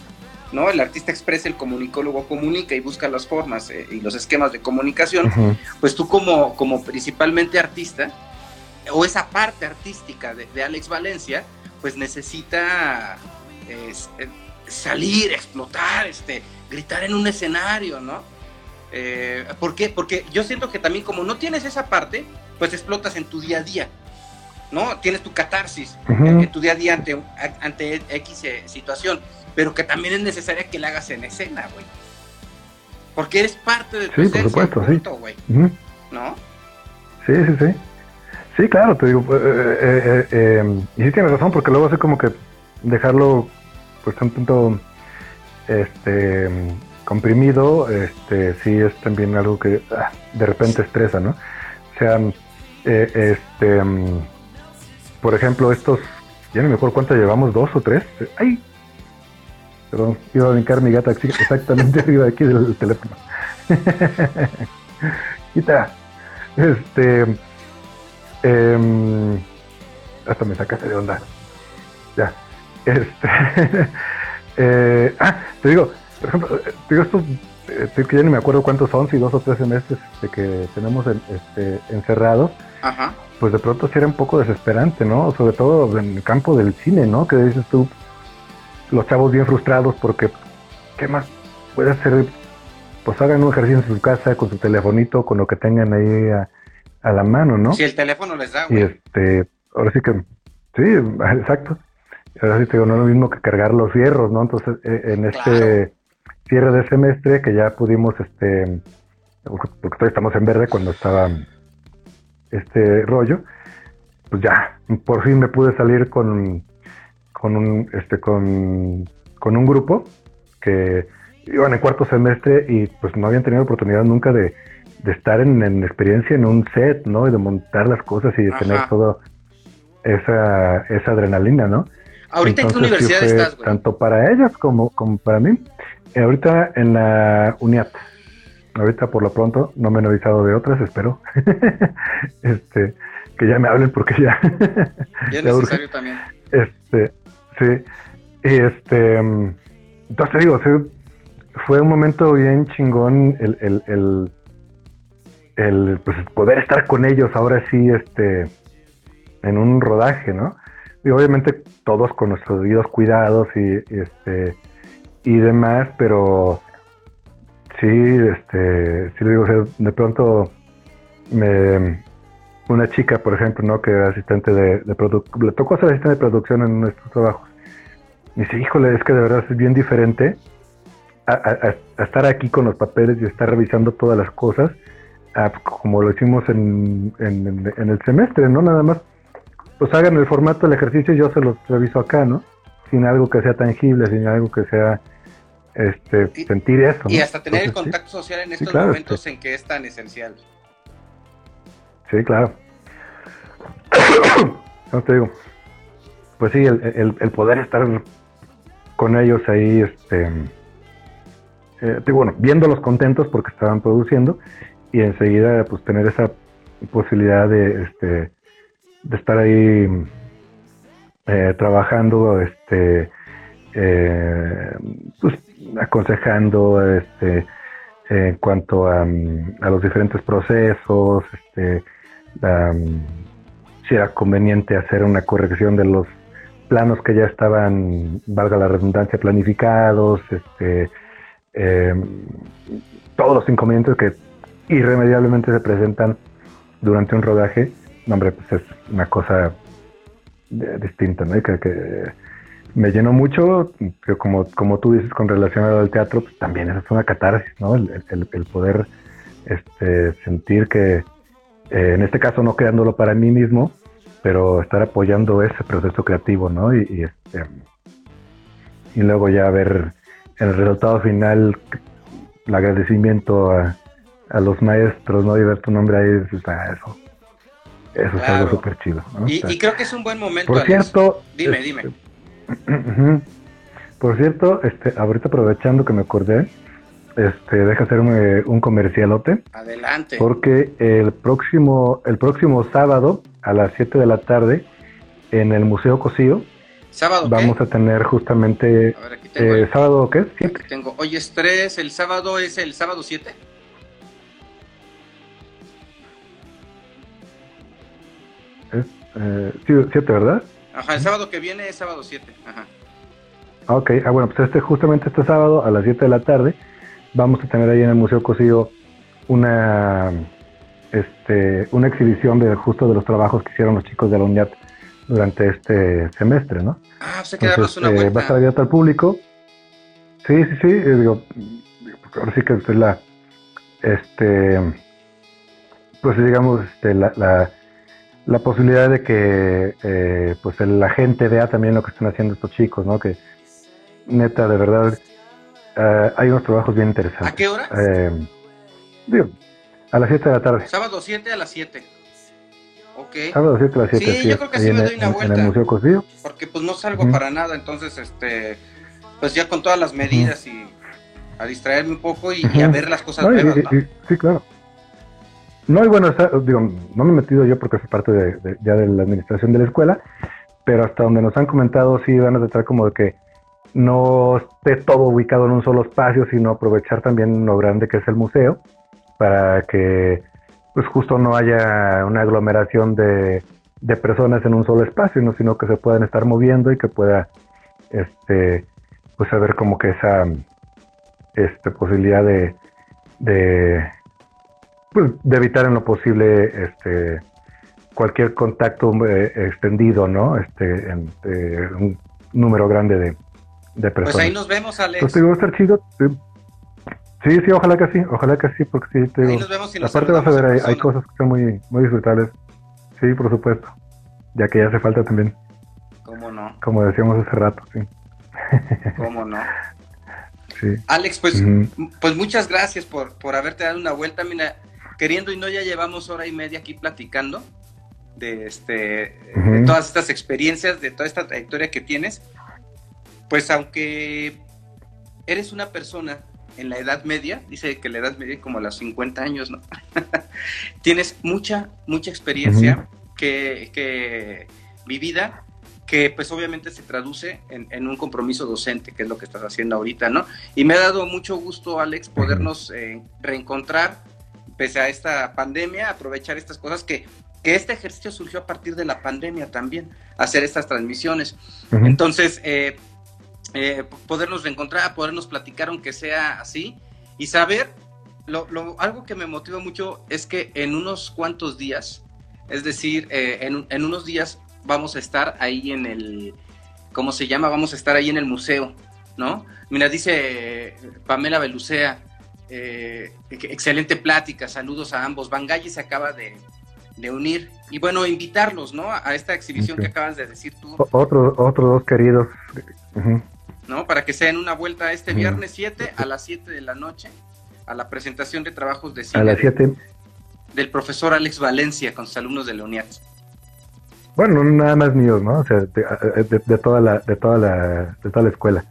¿no? El artista expresa, el comunicólogo comunica y busca las formas eh, y los esquemas de comunicación pues tú como, como principalmente artista, o esa parte artística de, de Alex Valencia, pues necesita es, eh, salir, explotar, este, gritar en un escenario, ¿no? Eh, ¿Por qué? Porque yo siento que también como no tienes esa parte, pues explotas en tu día a día, ¿no? Tienes tu catarsis en, en tu día a día ante, ante X situación, pero que también es necesaria que la hagas en escena, güey. Porque eres parte de tu Sí, por supuesto, sí. punto, güey. ¿no? Sí, sí, sí. Sí, claro, te digo, eh, eh, eh, eh, y sí tienes razón, porque luego así como que dejarlo pues un tanto este comprimido, este sí es también algo que ah, de repente estresa, ¿no? O sea, este, por ejemplo, estos, ya no me acuerdo cuántas llevamos, dos o tres. ¡Ay! Perdón, iba a brincar mi gata exactamente arriba de aquí del teléfono. Quita. Este. em, hasta me sacaste de onda. Ya. Este. eh, ah, te digo, por ejemplo, eh, te digo estos. eh, que ya ni me acuerdo cuántos son, si dos o tres semestres este, que tenemos en- este, encerrados. Ajá. pues de pronto sí era un poco desesperante, ¿no? Sobre todo en el campo del cine, ¿no? Que dices tú, los chavos bien frustrados porque, ¿qué más puede hacer? Pues hagan un ejercicio en su casa con su telefonito, con lo que tengan ahí a, la mano, ¿no? Si el teléfono les da, Y este, ahora sí que, sí, exacto. Ahora sí te digo, no es lo mismo que cargar los fierros, ¿no? Entonces, eh, en este cierre de semestre que ya pudimos, este, porque todavía estamos en verde cuando estaba este rollo, pues ya, por fin me pude salir con, con un, este, con, con un grupo que iban en cuarto semestre y pues no habían tenido oportunidad nunca de, estar en, experiencia en un set, ¿no? Y de montar las cosas y de tener todo esa, esa adrenalina, ¿no? ¿Ahorita en qué universidad estás, güey? Tanto para ellas como, como para mí. Eh, ahorita en la UNIAT. Ahorita por lo pronto no me han avisado de otras, espero. este, que ya me hablen porque ya. ya es necesario también. Este, sí. Y este, entonces digo, fue un momento bien chingón el, el, el, el pues, poder estar con ellos ahora sí, este, en un rodaje, ¿no? Y obviamente todos con nuestros debidos cuidados y, este y demás, pero sí, este, sí lo digo, de pronto me una chica, por ejemplo, ¿no? Que era asistente de, de producción, le tocó ser asistente de producción en nuestros trabajos. Y dice, híjole, es que de verdad es bien diferente a, estar aquí con los papeles y estar revisando todas las cosas, como lo hicimos en, en, en, el semestre, ¿no? Nada más pues hagan el formato del ejercicio y yo se los reviso acá, ¿no? Sin algo que sea tangible, sin algo que sea este sentir eso. Y hasta tener el contacto social en estos momentos en que es tan esencial. Sí, claro. no te digo. Pues sí, el, el, poder estar con ellos ahí, este, eh, bueno, viéndolos contentos porque estaban produciendo y enseguida pues tener esa posibilidad de, este, de estar ahí eh, trabajando, este, eh, pues, aconsejando, este, en cuanto a, los diferentes procesos, este, si era conveniente hacer una corrección de los planos que ya estaban, valga la redundancia, planificados, este, em, todos los inconvenientes que irremediablemente se presentan durante un rodaje hombre, pues es una cosa distinta, ¿no? que, que, me llenó mucho, pero como, como tú dices con relación al teatro, pues también es una catarsis, ¿no? El, el, poder este, sentir que, eh, en este caso no creándolo para mí mismo, pero estar apoyando ese proceso creativo, ¿no? Y, y, este, y luego ya ver el resultado final, el agradecimiento a, a los maestros, ¿no? Y ver tu nombre ahí, ah, eso eso es algo súper chido. Y, creo que es un buen momento. Por cierto, dime, este, dime. Por cierto, este, ahorita aprovechando que me acordé, este, deja hacer un, comercialote. Adelante. Porque el próximo, el próximo sábado a las 7 de la tarde en el Museo Cosío. ¿Sábado Vamos a tener justamente. A ver, aquí tengo eh, ¿Sábado qué? Aquí tengo. Hoy es 3, el sábado es el sábado 7. Eh, siete, ¿verdad? Ajá, el sábado que viene es sábado 7. Ajá. Ok, ah, bueno, pues este, justamente este sábado a las 7 de la tarde vamos a tener ahí en el Museo Cosío una, este, una exhibición de justo de los trabajos que hicieron los chicos de la UNIAT durante este semestre, ¿no? Ah, pues hay una vuelta. va a estar abierto al público. Sí, sí, sí, eh, digo, ahora sí que es la, este, pues digamos, este, la la posibilidad de que eh, pues la gente vea también lo que están haciendo estos chicos, ¿no? Que neta, de verdad, eh, hay unos trabajos bien interesantes. ¿A qué hora? Eh, digo, a las 7 de la tarde. Sábado 7 a las 7. Ok. Sábado 7 a las 7. Sí, yo creo que sí me doy una vuelta. En el Museo Cosío. Porque pues no salgo para nada, entonces, este, pues ya con todas las medidas y a distraerme un poco y, a ver las cosas nuevas, sí, claro. No, y bueno, digo, no me he metido yo porque es parte de, ya de la administración de la escuela, pero hasta donde nos han comentado sí van a tratar como de que no esté todo ubicado en un solo espacio, sino aprovechar también lo grande que es el museo para que pues justo no haya una aglomeración de, de personas en un solo espacio, ¿no? sino que se puedan estar moviendo y que pueda este pues haber como que esa este posibilidad de, de pues de evitar en lo posible este cualquier contacto eh, extendido, ¿no? Este, entre un número grande de, de personas. Pues ahí nos vemos, Alex. Pues te va a estar chido. Sí, sí, ojalá que sí, ojalá que sí, porque sí, te Ahí nos vemos y nos aparte vas a ver, hay, hay cosas que son muy, muy disfrutables. Sí, por supuesto. Ya que ya hace falta también, ¿Cómo no? como decíamos hace rato, sí. ¿Cómo no? sí. Alex, pues, pues muchas gracias por, por haberte dado una vuelta. Mira, queriendo y no, ya llevamos hora y media aquí platicando de, este, de todas estas experiencias, de toda esta trayectoria que tienes. Pues aunque eres una persona en la edad media, dice que la edad media es como a los 50 años, ¿no? tienes mucha, mucha experiencia que, que vivida que pues obviamente se traduce en, en un compromiso docente, que es lo que estás haciendo ahorita, ¿no? Y me ha dado mucho gusto, Alex, podernos eh, reencontrar pese a esta pandemia, aprovechar estas cosas que, que este ejercicio surgió a partir de la pandemia también, hacer estas transmisiones. Ujú. Entonces, eh, eh, podernos reencontrar, podernos platicar aunque sea así y saber, lo, lo- algo que me motiva mucho es que en unos cuantos días, es decir, eh, en, en unos días vamos a estar ahí en el, ¿cómo se llama? Vamos a estar ahí en el museo, ¿no? Mira, dice eh, Pamela Belucea, eh, excelente plática, saludos a ambos. Bangalli se acaba de, de unir y bueno, invitarlos, ¿no? A esta exhibición que acabas de decir tú. Otros otros dos queridos. Ujú. ¿No? Para que se den una vuelta este viernes 7 a las 7 de la noche a la presentación de trabajos de A cine las 7. del profesor Alex Valencia con sus alumnos de la UNIAT. Bueno, no nada más míos, ¿no? O sea, de, de- de toda la de toda la de toda la escuela.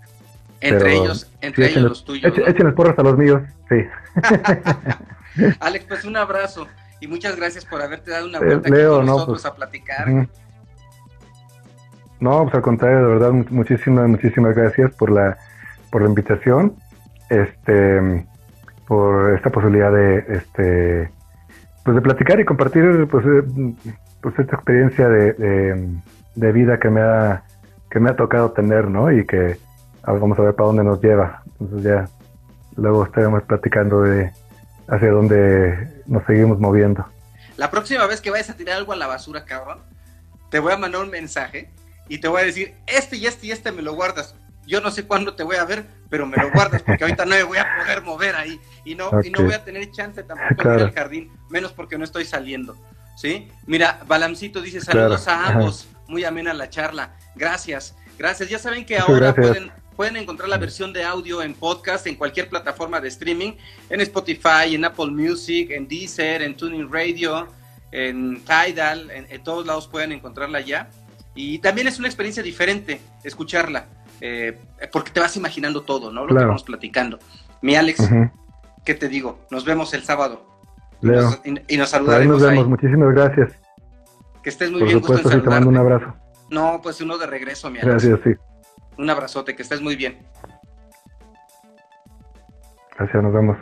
Entre Pero, ellos, entre sí, ellos los tuyos. echen- ¿no? Échenles porras a los míos, sí. Alex, pues un abrazo y muchas gracias por haberte dado una Eh, vuelta aquí Leo, con no, nosotros pues, a platicar. No, pues al contrario, de verdad, mu- muchísimas, muchísimas gracias por la, por la invitación, este, por esta posibilidad de, este, pues de platicar y compartir, pues, eh, pues esta experiencia de, de, vida que me ha, que me ha tocado tener, ¿no? Y que vamos a ver para dónde nos lleva. Entonces ya luego estaremos platicando de hacia dónde nos seguimos moviendo. La próxima vez que vayas a tirar algo a la basura, cabrón, te voy a mandar un mensaje y te voy a decir, este y este y este me lo guardas. Yo no sé cuándo te voy a ver, pero me lo guardas porque ahorita no me voy a poder mover ahí y no, y no voy a tener chance tampoco de Claro. ir al jardín, menos porque no estoy saliendo. ¿Sí? Mira, Balamcito dice saludos Claro, a ajá. ambos, muy amena la charla. Gracias, gracias. Ya saben que ahora gracias. pueden, pueden encontrar la versión de audio en podcast en cualquier plataforma de streaming, en Spotify, en Apple Music, en Deezer, en Tuning Radio, en Tidal, en, en todos lados pueden encontrarla ya. Y también es una experiencia diferente escucharla, eh, porque te vas imaginando todo, ¿no? Lo que Claro. vamos platicando. Mi Alex. ¿qué te digo? Nos vemos el sábado. Y Leo, nos, y, y nos saludaremos nos vemos. ahí. Muchísimas gracias. Que estés muy Por bien, gusto en supuesto, sí, te mando un abrazo. No, pues uno de regreso, mi Alex. Gracias, sí. Un abrazote, que estés muy bien. Gracias, nos vemos.